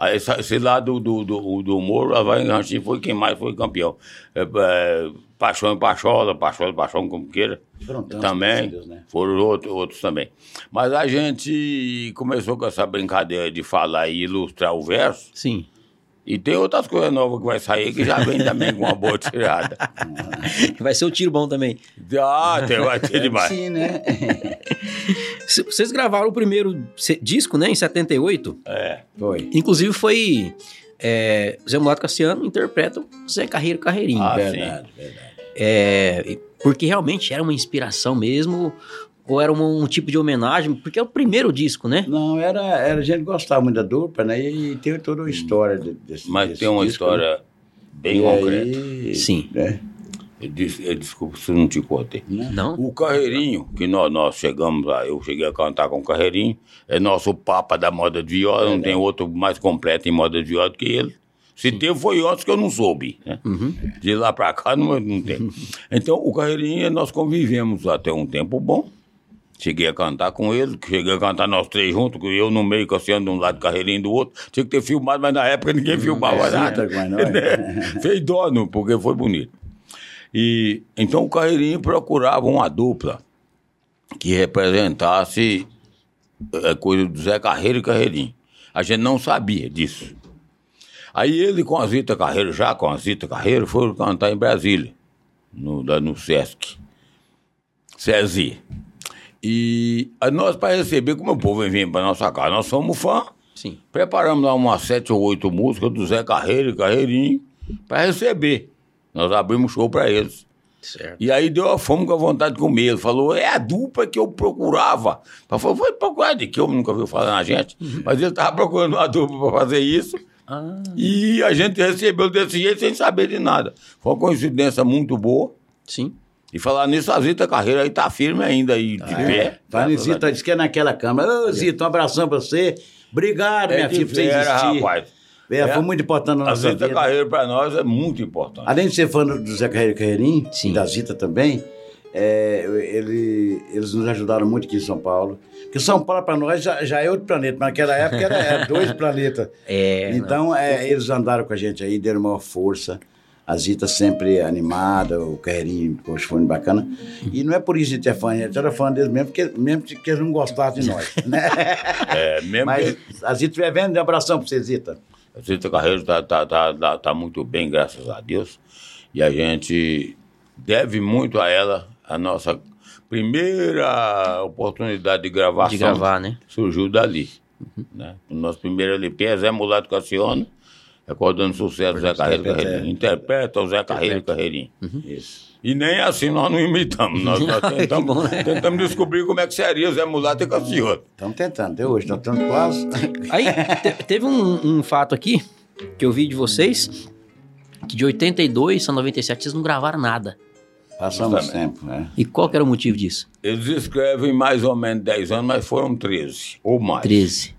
Aí, esse, esse lado do, do, do humor, a Ranchinho foi quem mais foi campeão. É, é, Paixão e Pachola, Pachola e Paixão, como queira. Tantos, também, Deus, né? foram outros, outros também. Mas a gente começou com essa brincadeira de falar e ilustrar o verso, Sim. E tem outras coisas novas que vai sair que já vem também com uma boa tirada. Vai ser o tiro bom também. Ah, tem, vai ter demais. Sim, né? Vocês gravaram o primeiro disco, né, em 78. É. Foi. Inclusive foi. É, Zé Mulato Cassiano interpreta o Zé Carreiro Carreirinho. Ah, verdade, verdade. É, porque realmente era uma inspiração mesmo, ou era um, um tipo de homenagem, porque é o primeiro disco, né? Não, era, era a gente gostava muito da dupla, né? E tem toda uma história de- desse Mas desse tem uma disco, história né? bem E concreta. aí, Sim. né? Eu disse- eu desculpa se eu não te contei. Não? O Carreirinho, que nós, nós chegamos lá, eu cheguei a cantar com o Carreirinho, é nosso papa da moda de viola, não tem outro mais completo em moda de viola do que ele. Se teve, foi antes que eu não soube. Né? De lá pra cá não, não tem. Então, o Carreirinho, nós convivemos até um tempo bom. Cheguei a cantar com ele, cheguei a cantar nós três juntos, eu no meio, Cassiano de um lado, Carreirinho do outro. Tinha que ter filmado, mas na época ninguém filmava é, nada. Né? Fez dó, não, porque foi bonito. E então o Carreirinho procurava uma dupla que representasse a coisa do Zé Carreiro e Carreirinho. A gente não sabia disso. Aí ele com a Zita Carreiro, já com a Zita Carreiro, foram cantar em Brasília, no, no Sesc. E nós, para receber, como o povo vem para nossa casa, nós somos fã, Sim. preparamos lá umas sete ou oito músicas do Zé Carreiro e Carreirinho para receber. Nós abrimos show para eles. Certo. E aí deu a fome com a vontade de comer. Ele falou, é a dupla que eu procurava. Eu falei, foi procurar de que eu nunca ouviu falar na gente. Mas ele estava procurando uma dupla para fazer isso. Ah, E a gente recebeu desse jeito sem saber de nada. Foi uma coincidência muito boa. sim. E falar nisso, a Zita Carreira aí tá firme ainda aí de pé. Vai Zita, disse que é naquela câmara. Ô, Zita, um abração pra você. Obrigado, É minha filha, por você existir. rapaz. É, É. Foi muito importante na A nossa Zita vida. Carreira para nós é muito importante. Além de ser fã do Zé Carreiro Carreirinho, Sim. da Zita também, é, ele- eles nos ajudaram muito aqui em São Paulo. Porque São Paulo, para nós, já, já é outro planeta. Mas naquela época era, era dois planetas. É. Então, é, eles andaram com a gente aí, deram maior força. A Zita sempre animada, o Carreirinho com os fones bacana. E não é por isso que a gente é fã, a gente era fã deles mesmo, porque, mesmo que eles não gostassem de nós. Né? É, mesmo Mas que a Zita estiver vendo, um abração pra você, Zita. a Zita Carreira tá, tá, tá, tá, tá muito bem, graças a Deus. E a gente deve muito a ela a nossa primeira oportunidade de gravação. De gravar, né? Surgiu dali. Né? O nosso primeiro LP é Zé Mulato Cassiano. Recordando o sucesso do Zé Carreiro Carreirinho. é. Interpreta o Zé Carreiro Carreirinho. Isso. E nem assim nós não imitamos. Nós, nós tentamos, bom, né? tentamos descobrir como é que seria Zé Mulato e Cassiano. Estamos tentando, até hoje, nós estamos quase. Aí te- teve um, um fato aqui que eu vi de vocês, que de 82 a 97 vocês não gravaram nada. Passamos Justamente. tempo, né? E qual que era o motivo disso? Eles escrevem mais ou menos 10 anos, mas foram 13 ou mais. 13.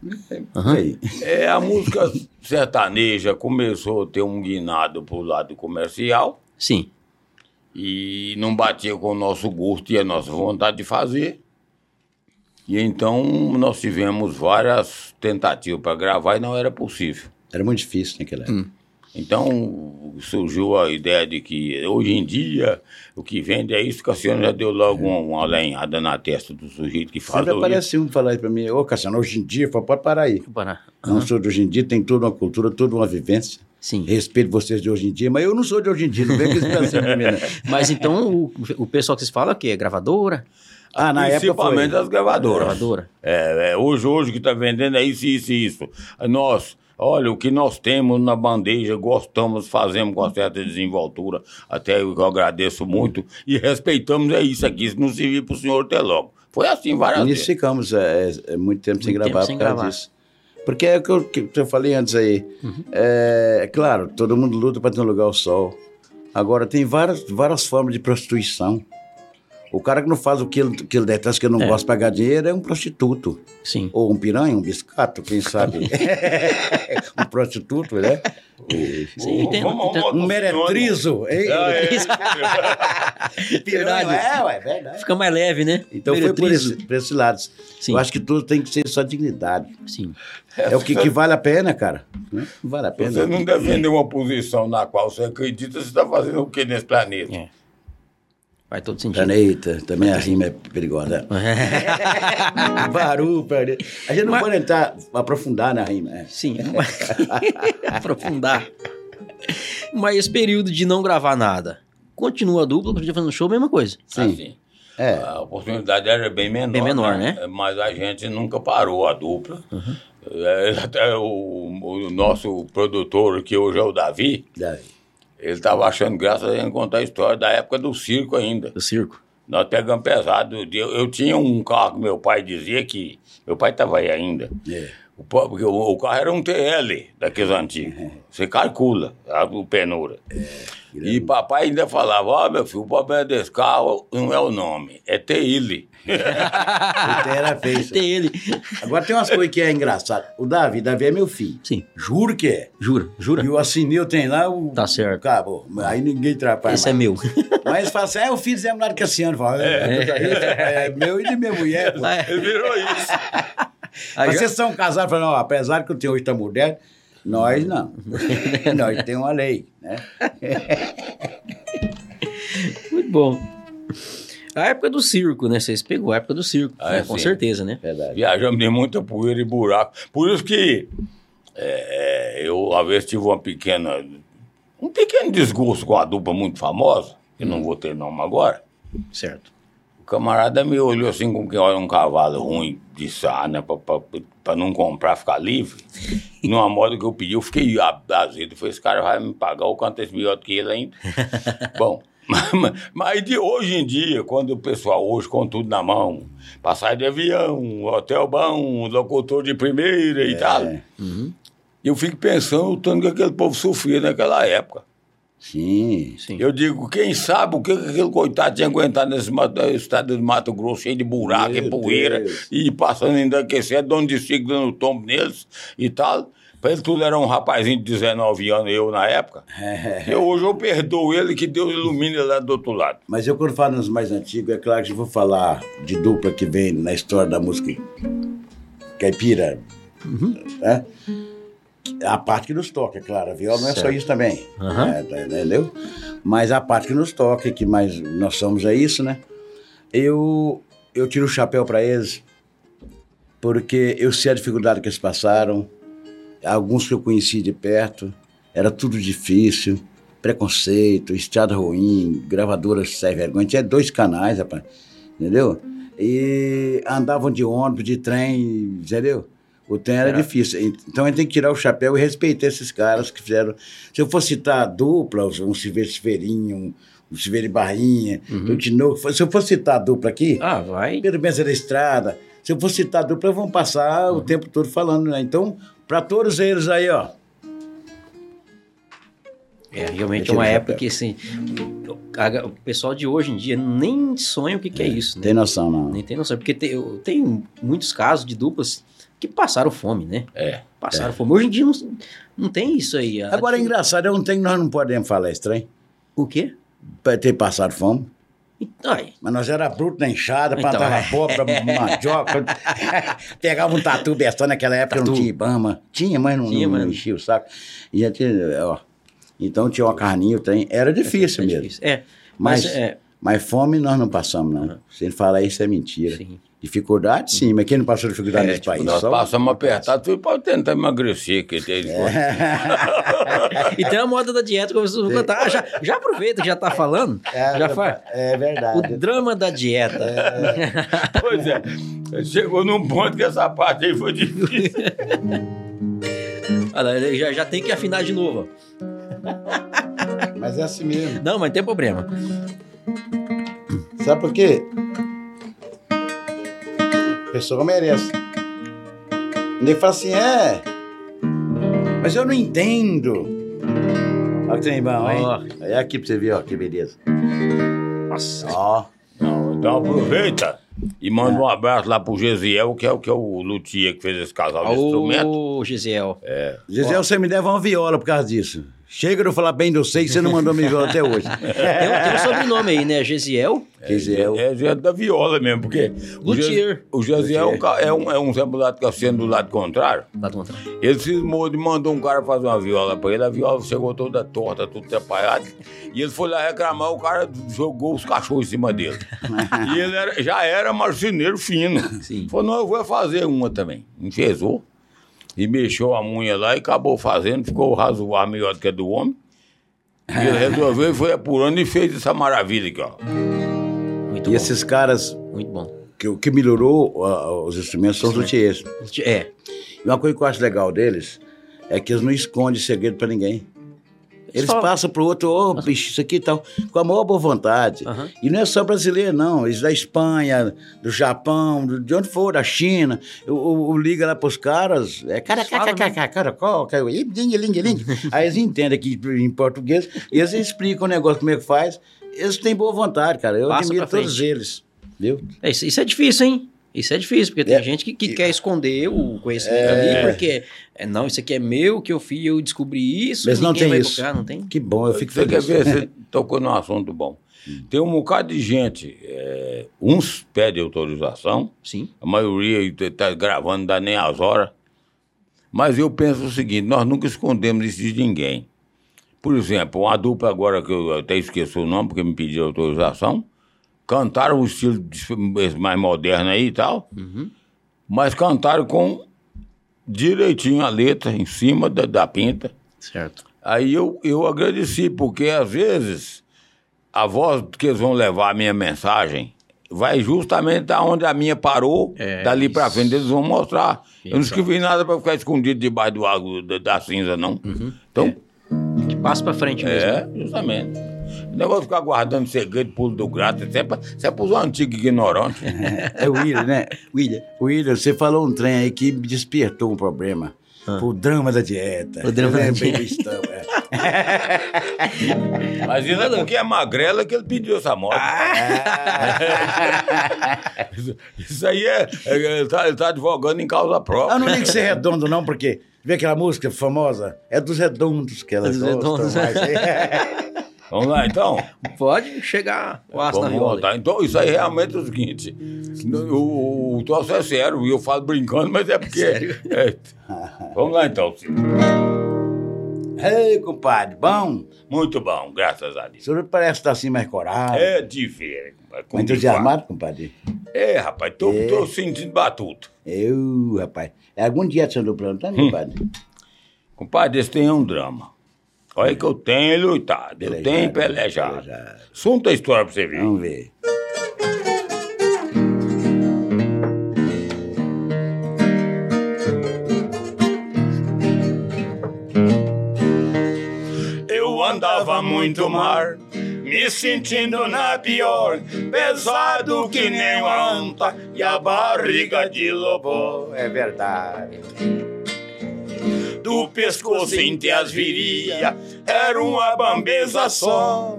Aham. Aí. É, a música sertaneja começou a ter um guinado pro lado comercial Sim. e não batia com o nosso gosto e a nossa vontade de fazer. E então nós tivemos várias tentativas para gravar e não era possível. Era muito difícil naquela época. Então surgiu a ideia de que hoje em dia o que vende é isso, Cassiano já deu logo uma, uma lenhada na testa do sujeito que faz Sempre aparece um falar para mim, ô Cassiano, hoje em dia, falo, pode parar aí. Parar. Não sou de hoje em dia, tem toda uma cultura, toda uma vivência. Sim. Respeito vocês de hoje em dia, mas eu não sou de hoje em dia, não vem pensamento pra mim, né? Mas então o, o pessoal que vocês falam é o quê? É gravadora? Ah, na época foi. Principalmente as gravadoras. Gravadora. É, é, hoje, hoje o que está vendendo é isso, isso e isso. Nós, olha, o que nós temos na bandeja, gostamos, fazemos com certa desenvoltura, até eu agradeço muito, e respeitamos é isso aqui, se não servir para o senhor ter logo. Foi assim várias Nisso vezes. ficamos é, é, é muito tempo sem Muito tempo gravar sem por causa gravar. disso. Porque é o que eu, que eu falei antes aí. Uhum. É, claro, todo mundo luta para ter um lugar ao sol. Agora, tem várias, várias formas de prostituição. O cara que não faz o que ele, que ele detesta, que ele não É. gosta de pagar dinheiro, é um prostituto. Sim. Ou um piranha, um biscato, quem sabe. um prostituto, né? Sim, tem- Um meretrizo. hein? É, é. Piranha, é, ué, verdade. Fica mais leve, né? Então foi por esse, por esse lado. Sim. Eu acho que tudo tem que ser só dignidade. Sim. É o que, que vale a pena, cara. Né? Vale a pena. Você não defende uma posição na qual você acredita, você está fazendo o que nesse planeta? É. Faz todo sentido. Planeta, também a rima é perigosa. Baru, planeta. A gente não Mas- pode entrar, aprofundar na rima. é. Sim. Aprofundar. Mas esse período de não gravar nada, continua a dupla, continua fazendo show, mesma coisa. Sim. Assim, É. A oportunidade era bem menor. Bem menor, né? Mas a gente nunca parou a dupla. É, até o, o nosso produtor, que hoje é o Davi, Daí. Ele estava achando graça a gente contar a história da época do circo ainda. Do circo. Nós pegamos pesado. Eu, eu tinha um carro que meu pai dizia que. Meu pai estava aí ainda. É. O, porque o, o carro era um TL daqueles antigos. Você calcula a, o penura. e papai ainda falava: Ó, meu filho, o problema desse carro não é o nome, é ter ele. Puta, era feio. Tem ele. Agora tem umas coisas que é engraçado. O Davi, Davi é meu filho. Sim. Juro que é. Jura? Jura? E o assinei eu tenho lá, o. Tá certo. Acabou. Aí ninguém atrapalha. Esse é mais. meu. Mas fala assim, é o filho Zé Mulado Cassiano. Fala, é, é meu e de minha mulher. Pô. É. Ele virou isso. Já- Vocês são casados, falam, não, apesar que eu tenho tá moderno, nós não. nós temos uma lei, né? Muito bom. A época do circo, né? Vocês pegou a época do circo, Ah, né? é, com sim. certeza, né? Verdade. Viajamos de muita poeira e buraco. Por isso que é, eu, uma vez, tive uma pequena. Um pequeno desgosto com a dupla muito famosa, que não vou ter nome agora. Certo. O camarada me olhou assim como quem olha um cavalo ruim de sarna pra, pra, pra não comprar, ficar livre. Numa moda que eu pedi, eu fiquei azedo. Falei, esse cara vai me pagar o quanto é melhor do que ele ainda. Bom, mas, de hoje em dia, quando o pessoal hoje com tudo na mão, passagem de avião, hotel bom, locutor de primeira e tal, eu fico pensando o tanto que aquele povo sofria naquela época. Sim. Sim. Eu digo, quem sabe o que que aquele coitado tinha aguentado nesse estado de Mato Grosso, cheio de buraco e Meu poeira, Deus. e passando ainda aquecer, dono de ciclo dando tombo neles e tal. Pra ele tudo era um rapazinho de 19 anos, eu na época. Eu, hoje eu perdoo ele, que Deus ilumine ele lá do outro lado. Mas eu quando falo nos mais antigos, é claro que eu vou falar de dupla que vem na história da música caipira, né? A parte que nos toca, é claro. A viola não é só Certo. isso também. Né, tá- entendeu? Mas a parte que nos toca, que mais nós somos é isso, né? Eu, eu tiro o chapéu para eles, porque eu sei a dificuldade que eles passaram. Alguns que eu conheci de perto, era tudo difícil, preconceito, estrada ruim, gravadoras sem vergonha. Tinha dois canais, rapaz, entendeu? E andavam de ônibus, de trem, entendeu? O trem era, Era. difícil. Então a gente tem que tirar o chapéu e respeitar esses caras que fizeram. Se eu for citar a dupla, um Silveiro Severinho, um, um Silveiro Barrinha, o Tinoco, se eu for citar a dupla aqui, Ah, vai. Pedro Benza da Estrada, se eu for citar a dupla, vão passar o tempo todo falando, né? Então, para todos eles aí, ó. É, realmente é uma época que, assim, a- o pessoal de hoje em dia nem sonha o que, que é, isso, né? Tem noção, não. Nem tem noção, porque tem, tem muitos casos de duplas que passaram fome, né? É. Passaram fome. Hoje em dia não, não tem isso aí. Agora é engraçado, é um trem que nós não podemos falar estranho. O quê? Ter passado fome. Ai, Mas nós era bruto na enxada, Então, plantava é. abóbora, mandioca. Pegava um tatu bestão naquela época, não Tatu. tinha Ibama. Tinha, mas não, Tinha, não, não enchia o saco. E ó. Então tinha uma carninha, o trem. Era difícil é mesmo. difícil. É, mas, Mas, é, mas fome nós não passamos, não. Se ele falar isso é mentira. sim. Dificuldade, sim, mas quem não passou dificuldade É, nesse tipo, país? Nós Só- passamos apertado, foi para tentar emagrecer, que tem E tem a moda da dieta, como você cantar. Ah, já, já aproveita que já tá falando. É, já faz. É O verdade. drama da dieta. Pois é. Chegou num ponto que essa parte aí foi difícil. Olha já, já tem que afinar de novo. Mas é assim mesmo. Não, mas não tem problema. Sabe por quê? A pessoa merece. Ele fala assim, é. Mas eu não entendo. Olha que tem bom, hein? Ó. É aqui pra você ver, ó, que beleza. Nossa. Ó. Não, então aproveita e manda um abraço lá pro Gesiel, que é o que é o luthier que fez esse casal de instrumento. Ô, Gisel. Gisele, você me deve uma viola por causa disso. Chega de eu falar bem do sei que você não mandou minha viola até hoje. Tem, um- tem um sobrenome aí, né? Gesiel. Gisele. É, é da viola mesmo, porque Luthier. o Gesiel é um é um, é um zambulado que assina do lado contrário. Lá do contrário. Ele cismou de mandou um cara fazer uma viola pra ele, a viola chegou toda torta, tudo atrapalhado. E ele foi lá reclamar, o cara jogou os cachorros em cima dele. e ele era- já era marceneiro fino. Sim. Falou, não, eu vou fazer uma também. Enfesou. E mexeu a unha lá e acabou fazendo, ficou razoável melhor do que a do homem. E ele resolveu e foi apurando e fez essa maravilha aqui, ó. Muito E bom. esses caras, Muito bom. que, o que melhorou ah, os instrumentos são os luthiers. É. E uma coisa que eu acho legal deles é que eles não escondem segredo pra ninguém. Eles Só- passam pro outro, ô, bicho, isso aqui e tal, com a maior boa vontade. Aham. E não é só brasileiro, não. Eles da Espanha, do Japão, de onde for, da China. O, o- o liga lá pros caras, é cara, Eles cara, falam, cara, cara, cara, cara, cara, ling, ling, ling. Aí eles entendem aqui em português e eles explicam o negócio como é que faz. Eles têm boa vontade, cara. Eu Passa admiro todos eles. Viu? É, Isso, isso é difícil, hein? Isso é difícil, porque tem É. gente que, que quer esconder o conhecimento ali, porque, é, não, isso aqui é meu, que eu fiz, eu descobri isso, Mas não ninguém tem vai isso. buscar, não tem? Que bom, eu fico Você quer feliz. ver? Você tocou num assunto bom. Tem um bocado de gente, é, uns pedem autorização, Sim. a maioria está gravando, não dá nem as horas. Mas eu penso o seguinte: nós nunca escondemos isso de ninguém. Por exemplo, uma dupla agora que eu até esqueci o nome, porque me pediram autorização, cantaram o estilo mais moderno aí e tal, mas cantaram com direitinho a letra em cima da, da pinta. Certo. Aí eu, eu agradeci, porque às vezes a voz que eles vão levar a minha mensagem vai justamente da onde a minha parou, É, dali pra isso. frente eles vão mostrar. Eu não escrevi nada pra ficar escondido debaixo do água da, da cinza, não. Então, Que passa pra frente mesmo. é, justamente. O negócio de ficar guardando segredo, pulo do gato, isso é isso é pros antigos ignorantes. É o William, né? William. William, você falou um trem aí que me despertou um problema. O drama da dieta. Ah. O drama Eu da dieta. é. Mas isso é porque é magrela que ele pediu essa moto. isso, isso aí é. é- ele, tá, ele tá advogando em causa própria. Eu não ligo ser redondo, não, porque vê aquela música famosa? É dos redondos que elas Dos gostam redondos. mais. Vamos lá, então. Pode chegar o aço na Vamos viola. voltar. Então, isso aí realmente é o seguinte: o, o, o troço é sério, e eu falo brincando, mas é porque. Sério? é. Vamos lá, então. Ei, compadre, bom? Muito bom, graças a O Deus. senhor parece estar assim mais corado. É é como mais entusiasmado, compadre? de. É, rapaz, tô, É. tô sentindo batuto. Eu, rapaz. É algum dia que você andou plantando, compadre? Compadre, esse tem um drama. Olha que eu tenho lutado, pelejado, eu tenho pelejado. pelejado. Sunta a é história pra você ver. Vamos ver. Eu andava muito mar, me sentindo na pior, pesado que nem uma anta e a barriga de lobo. É verdade. Do pescoço entre as viria, era uma bambeza só.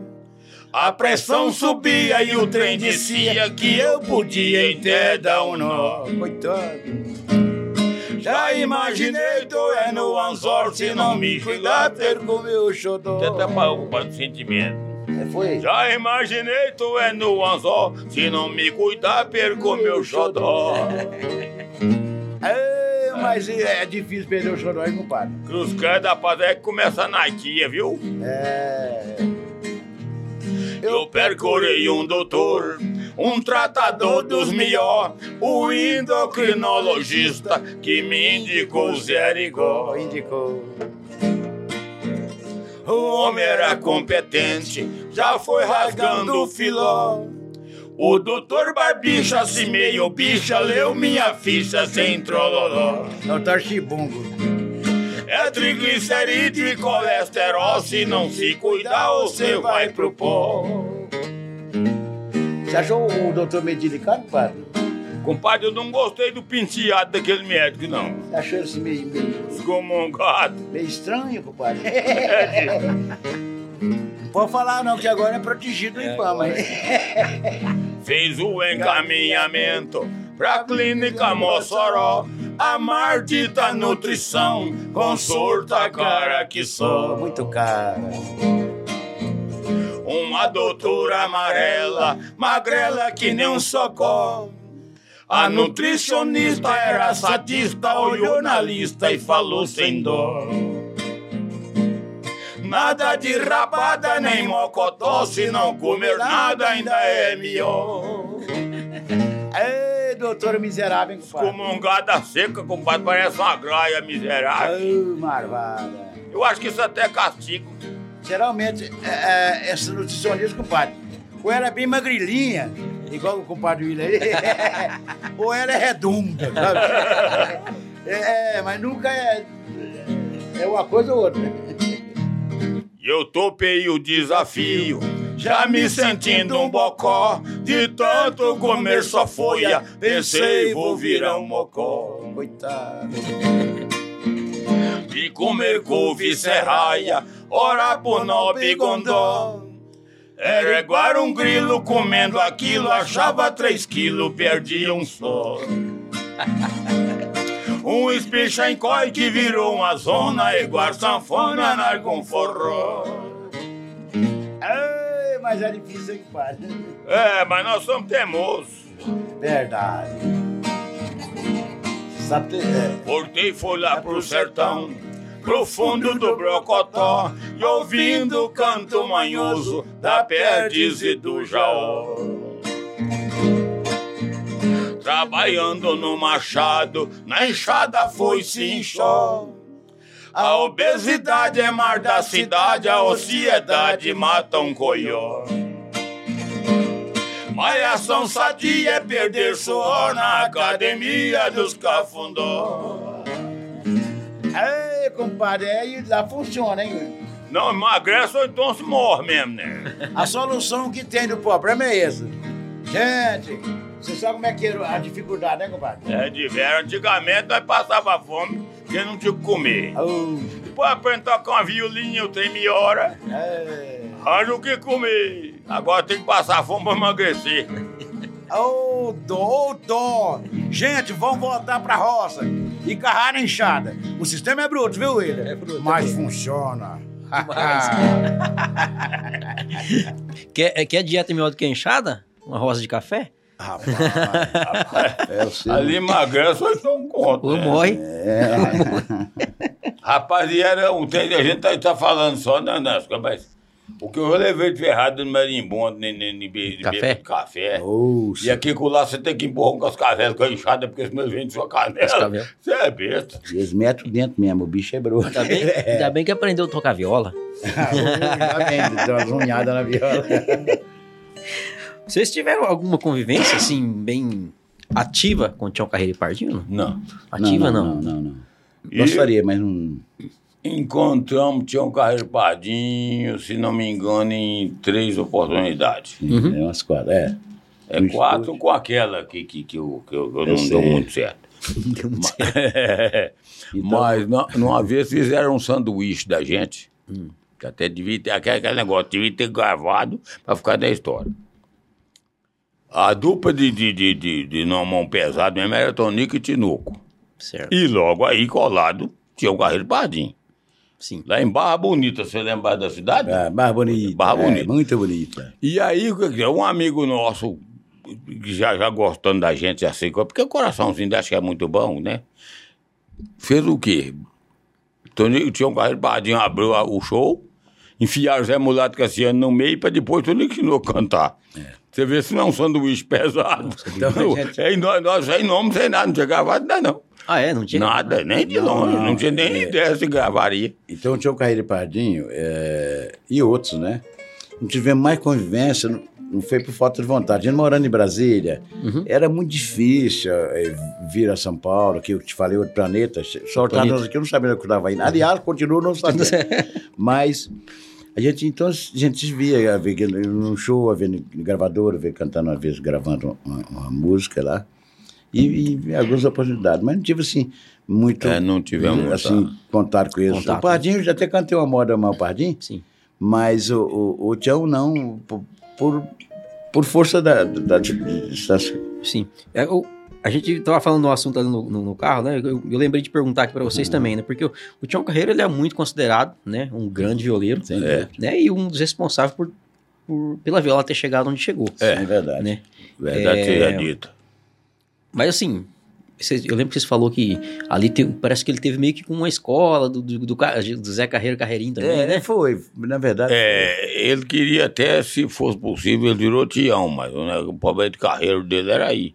A pressão subia e o trem descia que eu podia até dar um nó. Coitado. Já imaginei, tô é no anzol, se não me cuidar, perco meu xodó. Você até parou com o sentimento. É, foi? Já imaginei, tô é no anzol, se não me cuidar, perco meu xodó. É, mas é difícil perder o xodó, hein, compadre? Cruz Credo, rapaz, é que começa na tia, viu? É. Eu percorri um doutor, um tratador dos melhor, o endocrinologista que me indicou o Zerigó. Indicou. O homem era competente, já foi rasgando o filó. O doutor Barbicha, se meio bicha, leu minha ficha sem trololó. Doutor Chibungo. É triglicerídeo e colesterol, se não se cuidar, você vai pro pó. Você achou o doutor meio delicado, padre? Compadre, eu não gostei do penteado daquele médico, não. Você achou esse meio, meio, Excomungado. meio estranho, compadre? Não pode falar não, que agora é protegido do infama. hein? Fez o encaminhamento pra clínica Mossoró. A maldita nutrição, consulta cara que só. Muito cara. Uma doutora amarela, magrela que nem um socó. A nutricionista era sadista, olhou na lista e falou sem dó. Nada de rabada nem mocotó, se não comer nada ainda é melhor. Ei, doutor miserável, hein, compadre? Comungada seca, compadre, parece uma graia miserável. Ai, marvada. Eu acho que isso até é castigo. Geralmente, é, é, essa nutricionista, compadre, ou ela é bem magrilinha, igual o compadre William aí, ou ela é redonda, sabe? É, é, mas nunca é. É uma coisa ou outra. E eu topei o desafio, já me sentindo um bocó. De tanto comer só folha, pensei vou virar um mocó. Coitado. De comer couve serraia, ora pro nobre gondó. Era igual um grilo comendo aquilo, achava três quilos, perdia um só. Um espicha em que virou uma zona, igual sanfona, narga um forró. Ei, mas é difícil, hein, compadre? É, mas nós somos teimosos. Verdade. Sabe, é, Voltei, fui lá pro sertão, pro fundo do Brocotó, e ouvindo o canto manhoso da Perdiz e do Jaó. Trabalhando no machado, na enxada foi se inchó. A obesidade é mar da cidade, a ociedade mata um coió. Malhação sadia é perder suor na academia dos cafundó. Ei, compadre, aí lá funciona, hein? Não emagrece ou então se morre mesmo, né? A solução que tem do problema é essa. Gente, você sabe como é que é a dificuldade, né, compadre? É de velho. Antigamente nós passava fome porque não tinha o que comer. Oh, Depois aprende a tocar uma violinha, o trem me hora. é. Arranja o que comer. Agora tem que passar fome pra emagrecer. Ô, dó, ô, dó. Gente, vamos voltar pra roça. E carrar na enxada. O sistema é bruto, viu, William? É bruto, é Mas bruto. funciona. Quer, é- quer dieta melhor do que a enxada? Uma rosa de café? Rapaz, é o seu. Ali emagrece ou então conta. Ou né? morre. É, Rapaz, e era um que a gente tá, tá falando só na Nasca, mas o que eu levei de ferrado no marimbondo, nem nem- nem Café? beber café. E aqui com lá você tem que empurrar com as cavelas com a enxada, porque senão vem de sua canela. Você é besta. Eles metem dentro mesmo, o bicho é bruto. Ainda bem, ainda bem que aprendeu a tocar viola. Ainda bem, deu umas unhadas na viola. Vocês tiveram alguma convivência, assim, bem ativa com o Tião Carreiro e Pardinho? Não. Ativa, não? Não, não, não. E- Gostaria, mas não. Encontramos, um carreiro Pardinho, se não me engano, em três oportunidades. É umas quatro, é. É No quatro estúdio. com aquela que, que, que, eu, que eu, eu Eu não dou sei. muito certo. Deu muito certo. Então- Mas não- numa vez fizeram um sanduíche da gente, que até devia ter aquele, aquele negócio, devia ter gravado para ficar na história. A dupla de, de, de, de, de não mão pesado mesmo era Tonico e Tinoco. Certo. E logo aí, colado, tinha o Carreiro Pardinho. Sim. Lá em Barra Bonita, você lembra da cidade? Ah, Barra Bonita. Barra é, Bonita. muito bonita. E aí, dizer, um amigo nosso, que já, já gostando da gente assim, porque o coraçãozinho dele acho que é muito bom, né? Fez o quê? Tonico tinha um carreiro Pardinho, abriu o show, enfiaram o Zé Mulato Cassiano no meio para depois Tonico Tinoco cantar. Você vê se não é um sanduíche pesado. Então, gente- é, nós, nós sem nome, sem nada, não tinha gravado nada, não. Ah, é? Não tinha? Nada, nem de longe, não, não, tinha nem é. ideia se gravaria. Então tinha o Carreiro Pardinho é, e outros, né? Não tivemos mais convivência, não, não foi por falta de vontade. A gente morando em Brasília, Uhum. era muito difícil é, vir a São Paulo, que eu te falei, outro planeta. Só Planeta. nós aqui, eu não sabia onde eu estava indo. Aliás, continuo não sabendo. Mas a gente, então, a gente se via, via num show, via no gravador, via cantando uma vez, gravando uma, uma música lá. E, e algumas oportunidades. Mas não tive, assim, muito... É, não tivemos muita- assim, contato com eles. Contato. O Pardinho, eu já até cantei uma moda mal Pardinho, Sim. mas o, o, o Tião não, por, por, por força da, da, distância. Sim. É, o- a gente tava falando do assunto ali no, no- no carro, né? Eu, eu lembrei de perguntar aqui para vocês também, né? Porque o, o Tião Carreiro ele é muito considerado, né? Um grande violeiro, Sem É. dúvida. né? E um dos responsáveis por, por- pela viola ter chegado onde chegou, É, verdade. né? Verdade É. seja dita. Mas assim, vocês- eu lembro que vocês falou que ali tem- parece que ele teve meio que com uma escola do, do, do do Zé Carreiro Carreirinho também, É, né? foi, na verdade. É, ele queria até, se fosse possível, ele virou Tião, mas né, o problema de carreira dele era aí.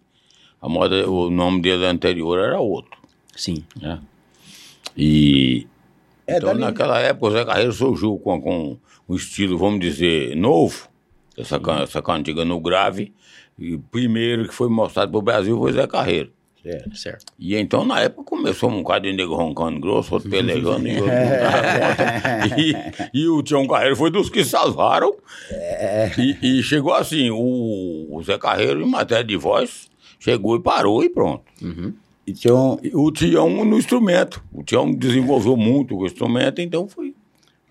A moda, o nome dele anterior era outro. Sim. Né? E É, então, dali- naquela época, o Zé Carreiro surgiu com, com um estilo, vamos dizer, novo, essa, essa cantiga no grave. E o primeiro que foi mostrado para o Brasil foi Zé Carreiro. É. Certo. E então, na época, começou um bocado de nego roncando grosso, outro pelejando, e outro. E, e o Tião Carreiro foi dos que salvaram. E, e chegou assim, o, o Zé Carreiro, em matéria de voz, chegou e parou e pronto. Uhum. E Tião, o Tião no instrumento. O Tião desenvolveu muito o instrumento, então foi.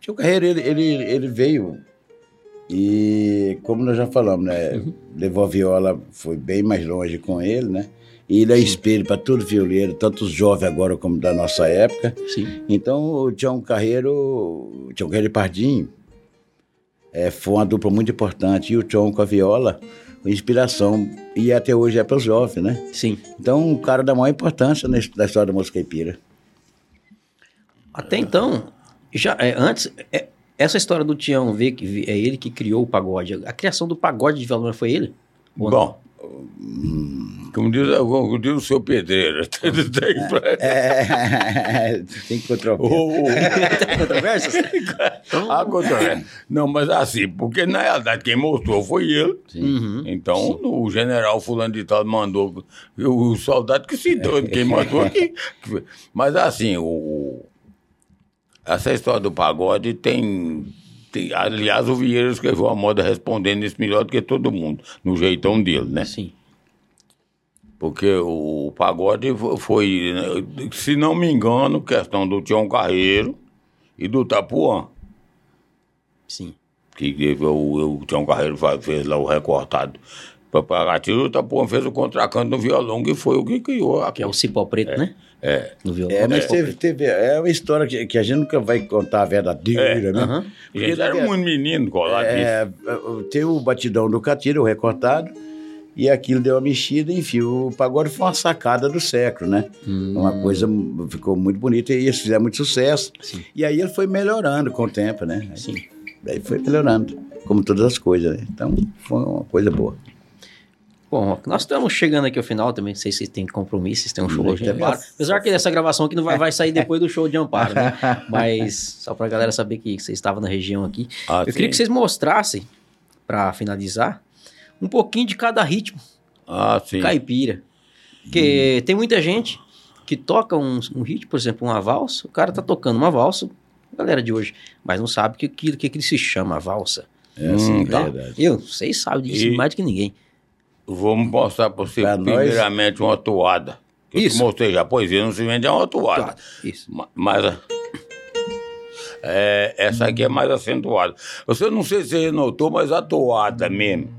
Tião Carreiro, ele, ele, ele veio e, como nós já falamos, né? Levou a viola, foi bem mais longe com ele, né? E ele é espelho para todo violeiro, tanto os jovens agora como da nossa época. Sim. Então, o Tião Carreiro, o Tião Carreiro Pardinho, é, foi uma dupla muito importante. E o Tião com a viola, inspiração. E até hoje é para os jovens, né? Sim. Então, um cara da maior importância na his- na história da música caipira. Até então, já é, antes, é, essa história do Tião ver que é ele que criou o pagode. A criação do pagode de violão foi ele? Bom, como diz, como diz o seu pedreiro, tem pra- É, tem que controlar. o- o- Tem controvérsias? a controvérsia. Não, mas assim, porque na realidade quem mostrou foi ele. Uhum. Então, o general fulano de tal mandou, o, o soldado que se doido, quem mandou aqui. Mas assim, o, essa história do pagode tem, tem- Aliás, o Vieira escreveu a moda respondendo isso melhor do que todo mundo, no jeitão dele, né? Sim. Porque o pagode fo- foi, se não me engano, questão do Tião Carreiro e do Tapuã. Sim. que o, o Tião Carreiro fez lá o recortado para pagar tiro, o Tapuã fez o contracanto no violão, que foi o que criou Que é o cipó preto, né? É. No violão. É, mas Cipó teve, teve, é uma história que, que a gente nunca vai contar a verdadeira, né? aham. A gente era muito menino colado. É, tem o batidão do Catira, o recortado, e aquilo deu uma mexida, enfim, o pagode foi uma sacada do século, né? Uma coisa ficou muito bonita e eles fizeram muito sucesso. Sim. E aí ele foi melhorando com o tempo, né? Sim. Daí foi melhorando, como todas as coisas, né? Então foi uma coisa boa. Bom, nós estamos chegando aqui ao final também. Não sei se tem compromisso, se tem um show Não, de Amparo. Apesar que essa gravação aqui não vai, vai sair depois do show de Amparo, né? Mas só pra galera saber que você estava na região aqui. Ah, Eu queria que vocês mostrassem, pra finalizar, um pouquinho de cada ritmo Ah, sim. caipira. Porque tem muita gente que toca um, um ritmo, por exemplo, uma valsa, o cara tá tocando uma valsa galera de hoje, mas não sabe o que, que, que, que ele se chama, valsa. É assim, Hum, tá. verdade. Eu, vocês sabem disso E- mais do que ninguém. Vamos mostrar pra você, Pra nós- primeiramente, uma toada. Que Eu Isso. te mostrei já, poesia não se vende é uma toada. Isso. Ma- Mas é, essa aqui é mais acentuada. Você não sei se você notou, mas a toada mesmo,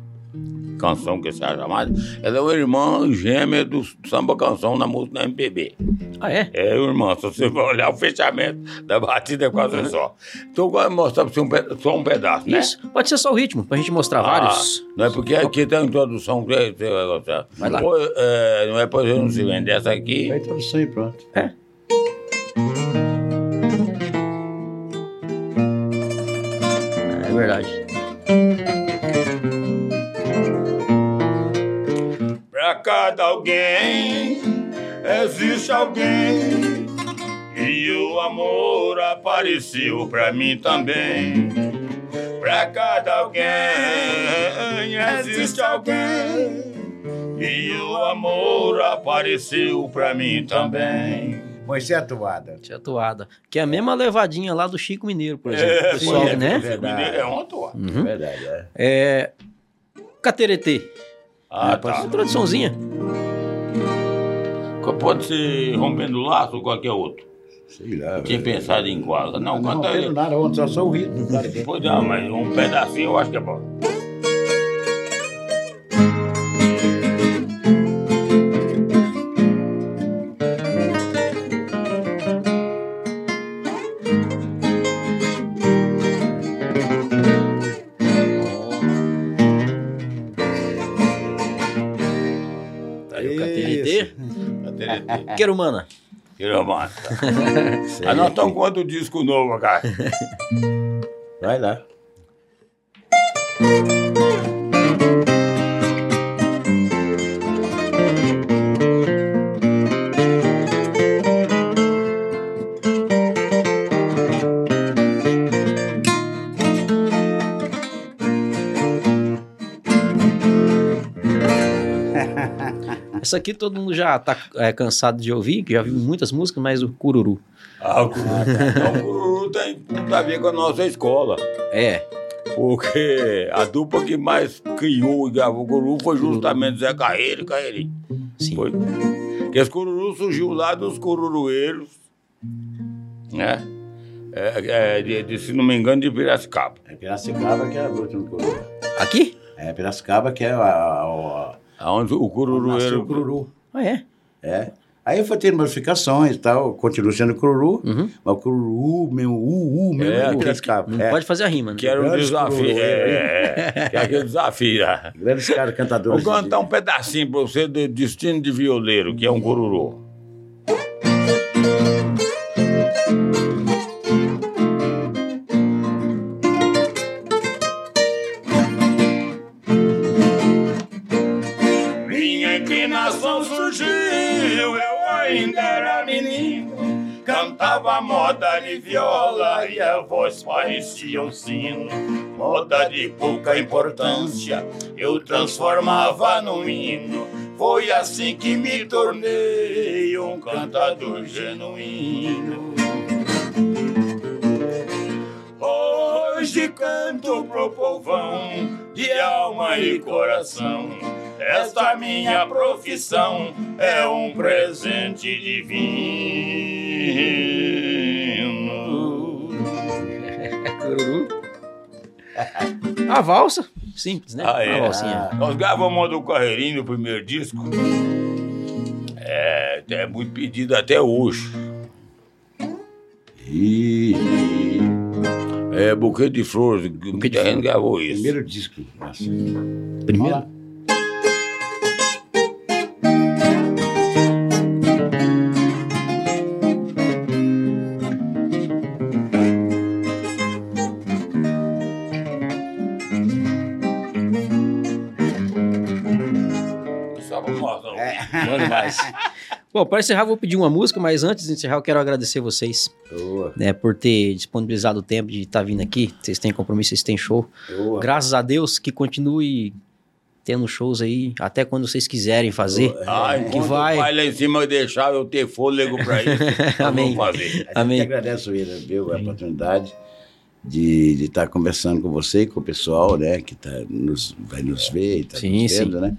canção que você é chamada, ela é uma irmã gêmea do samba canção na música da MPB. Ah, é? É, irmã, se você for olhar o fechamento da batida é quase só. Então eu vou mostrar pra você um só um pedaço, né? Isso. Pode ser só o ritmo, pra gente mostrar vários. Ah, não é porque aqui tem a introdução que você você vai gostar. Vai lá. Ou, é, não é pra você não se vender essa aqui. Vai introdução e pronto. É. É cada alguém existe alguém e o amor apareceu pra mim também. Pra cada alguém existe alguém e o amor apareceu pra mim também. Moisés Atuada. Tia Toada. Que é a mesma levadinha lá do Chico Mineiro, por exemplo. É, Pessoal, sim, né? verdade. É uma toa. Uhum. Verdade, é. É. Cateretê. Ah, pode tá. ser. Introduçãozinha. Pode ser rompendo laço ou qualquer outro. Sei lá. Tinha velho. pensado em qual. Não, Não, canta não aí. pelo nada, ontem só, só o ritmo. Pois não, mas um pedacinho eu acho que é bom. Querumana. Massa. Ah, nós estamos com outro disco novo, cara. Vai lá. Essa aqui todo mundo já tá é, cansado de ouvir, que já viu muitas músicas, mas o Cururu. Ah, o Cururu, Não, o Cururu tem tudo a ver com a nossa escola. É. Porque a dupla que mais criou e gravou o Cururu foi justamente Zé Carreiro e Carreirinho. Sim. Foi. Porque esse Cururu surgiu lá dos Cururueiros, né? É, é, de, de, se não me engano, de Piracicaba. É Piracicaba que é a última coroa. Aqui? É Piracicaba que é a, a, a, Aonde o nasceu Cururueiro... o Cururu. Ah, é. É. Aí foi tendo modificações e tal, continua sendo Cururu, Uhum. mas o Cururu mesmo, o U mesmo, É, é. Não é. pode fazer a rima, né? Que era um Grandes desafio. Cururueiros. É, é, que é aquele desafio. né? Grandes caras Vou cantadores. cantar um pedacinho pra você do Destino de Violeiro, que é um cururu. Moda de viola e a voz parecia um sino. Moda de pouca importância, eu transformava num hino. Foi assim que me tornei um cantador genuíno. Hoje canto pro povão de alma e coração. Esta minha profissão é um presente divino. A valsa. Simples, né? Ah, é. Uma valsinha. Nós gravamos a do Carreirinho no primeiro disco. É, é muito pedido até hoje. E, É Buquê de Flores, gente Flores. gravou isso. primeiro disco. Nossa. Primeiro. Só Bom, para encerrar, vou pedir uma música, mas antes de encerrar, eu quero agradecer vocês Boa, né, por ter disponibilizado o tempo de estar vindo aqui. Vocês têm compromisso, vocês têm show. boa. Graças a Deus que continue tendo shows aí, até quando vocês quiserem fazer. Ah, que enquanto vai. o pai lá em cima deixar eu ter fôlego pra isso, Amém. fazer. A gente Amém. agradece, William, viu, a oportunidade de estar conversando com você e com o pessoal, né, que tá nos, vai nos ver e tá Sim, nos sim. vendo, né?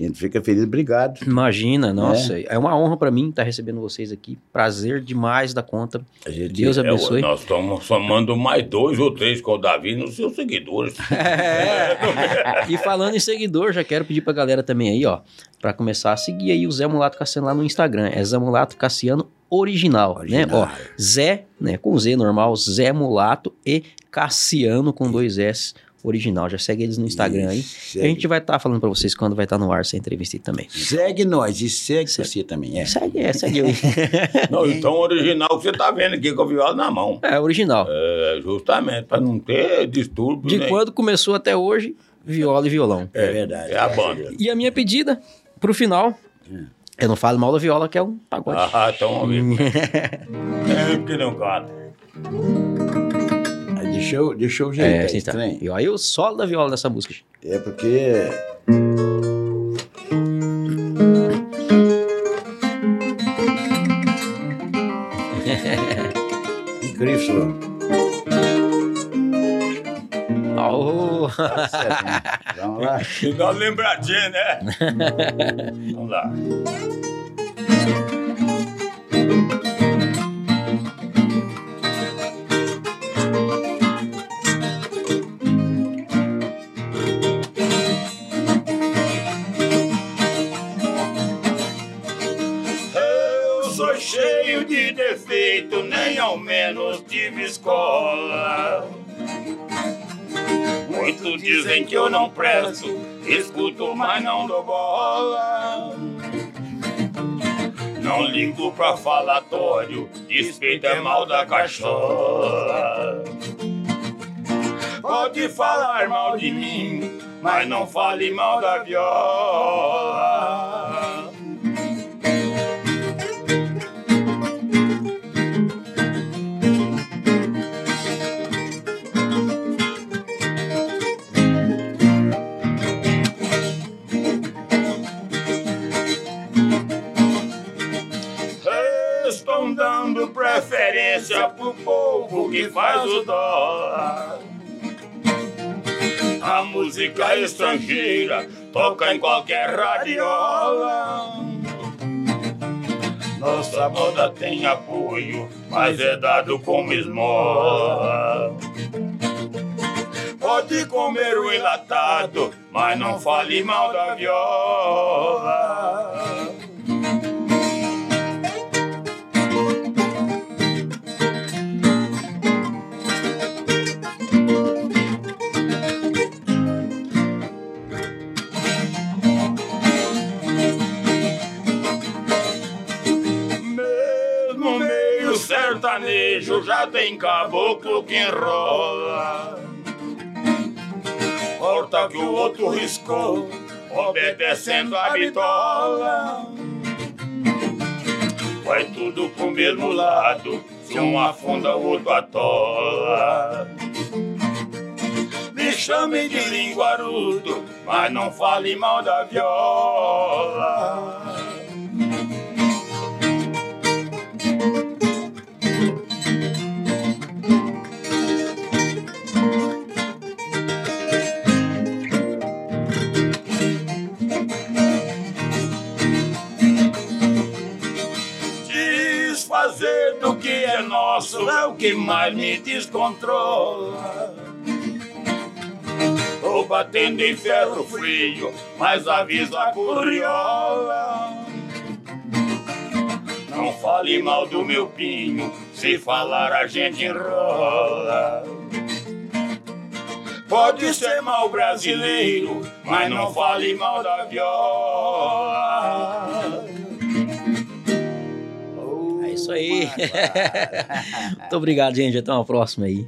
E a gente fica feliz, obrigado. Imagina, nossa, é, uma honra pra mim estar recebendo vocês aqui. Prazer demais da conta. A gente, Deus É, abençoe. nós estamos somando mais dois ou três com o Davi nos seus seguidores. E falando em seguidor, já quero pedir pra galera também aí, ó, pra começar a seguir aí o Zé Mulato Cassiano lá no Instagram. É Zé Mulato Cassiano Original, Original. né? Ó, Zé, né, com Z normal, Zé Mulato e Cassiano com dois S original. Já segue eles no Instagram aí. E a gente vai estar falando pra vocês quando vai estar no ar essa entrevista aí também. Segue nós e segue você também, é. Segue, é, segue aí. Não, então original que você tá vendo aqui com a viola na mão. É, original. É, justamente, pra não ter distúrbio. De nem- quando começou até hoje, viola e violão. É verdade. É a banda. E a minha pedida pro final, eu não falo mal da viola, que é um pagode. Ah, então ver. É porque não canta. Deixa eu, deixa eu É, ajeitar sim, esse tá. E aí o solo da viola dessa música. É porque. Incrível, senhor. Oh, Tá certo, né? Vamos lá. Dá uma lembradinha, né? Vamos lá. Ao menos tive escola. Muitos dizem que eu não presto, escuto, mas não dou bola. Não ligo pra falatório, despeito é mal da cachola. Pode falar mal de mim, mas não fale mal da viola. Preferência pro povo que faz o dólar. A música estrangeira toca em qualquer radiola. Nossa moda tem apoio, mas é dado como esmola. Pode comer o enlatado, mas não fale mal da viola. Tem caboclo que enrola. Corta que o outro riscou, obedecendo a bitola. Vai tudo pro mesmo lado, se um afunda, o outro atola. Me chame de linguarudo, mas não fale mal da viola. É nosso é o que mais me descontrola. Tô batendo em ferro frio, mas avisa a curiola. Não fale mal do meu pinho, se falar a gente enrola. Pode ser mal brasileiro, mas não fale mal da viola. Isso aí. Muito obrigado, gente. Até uma próxima aí.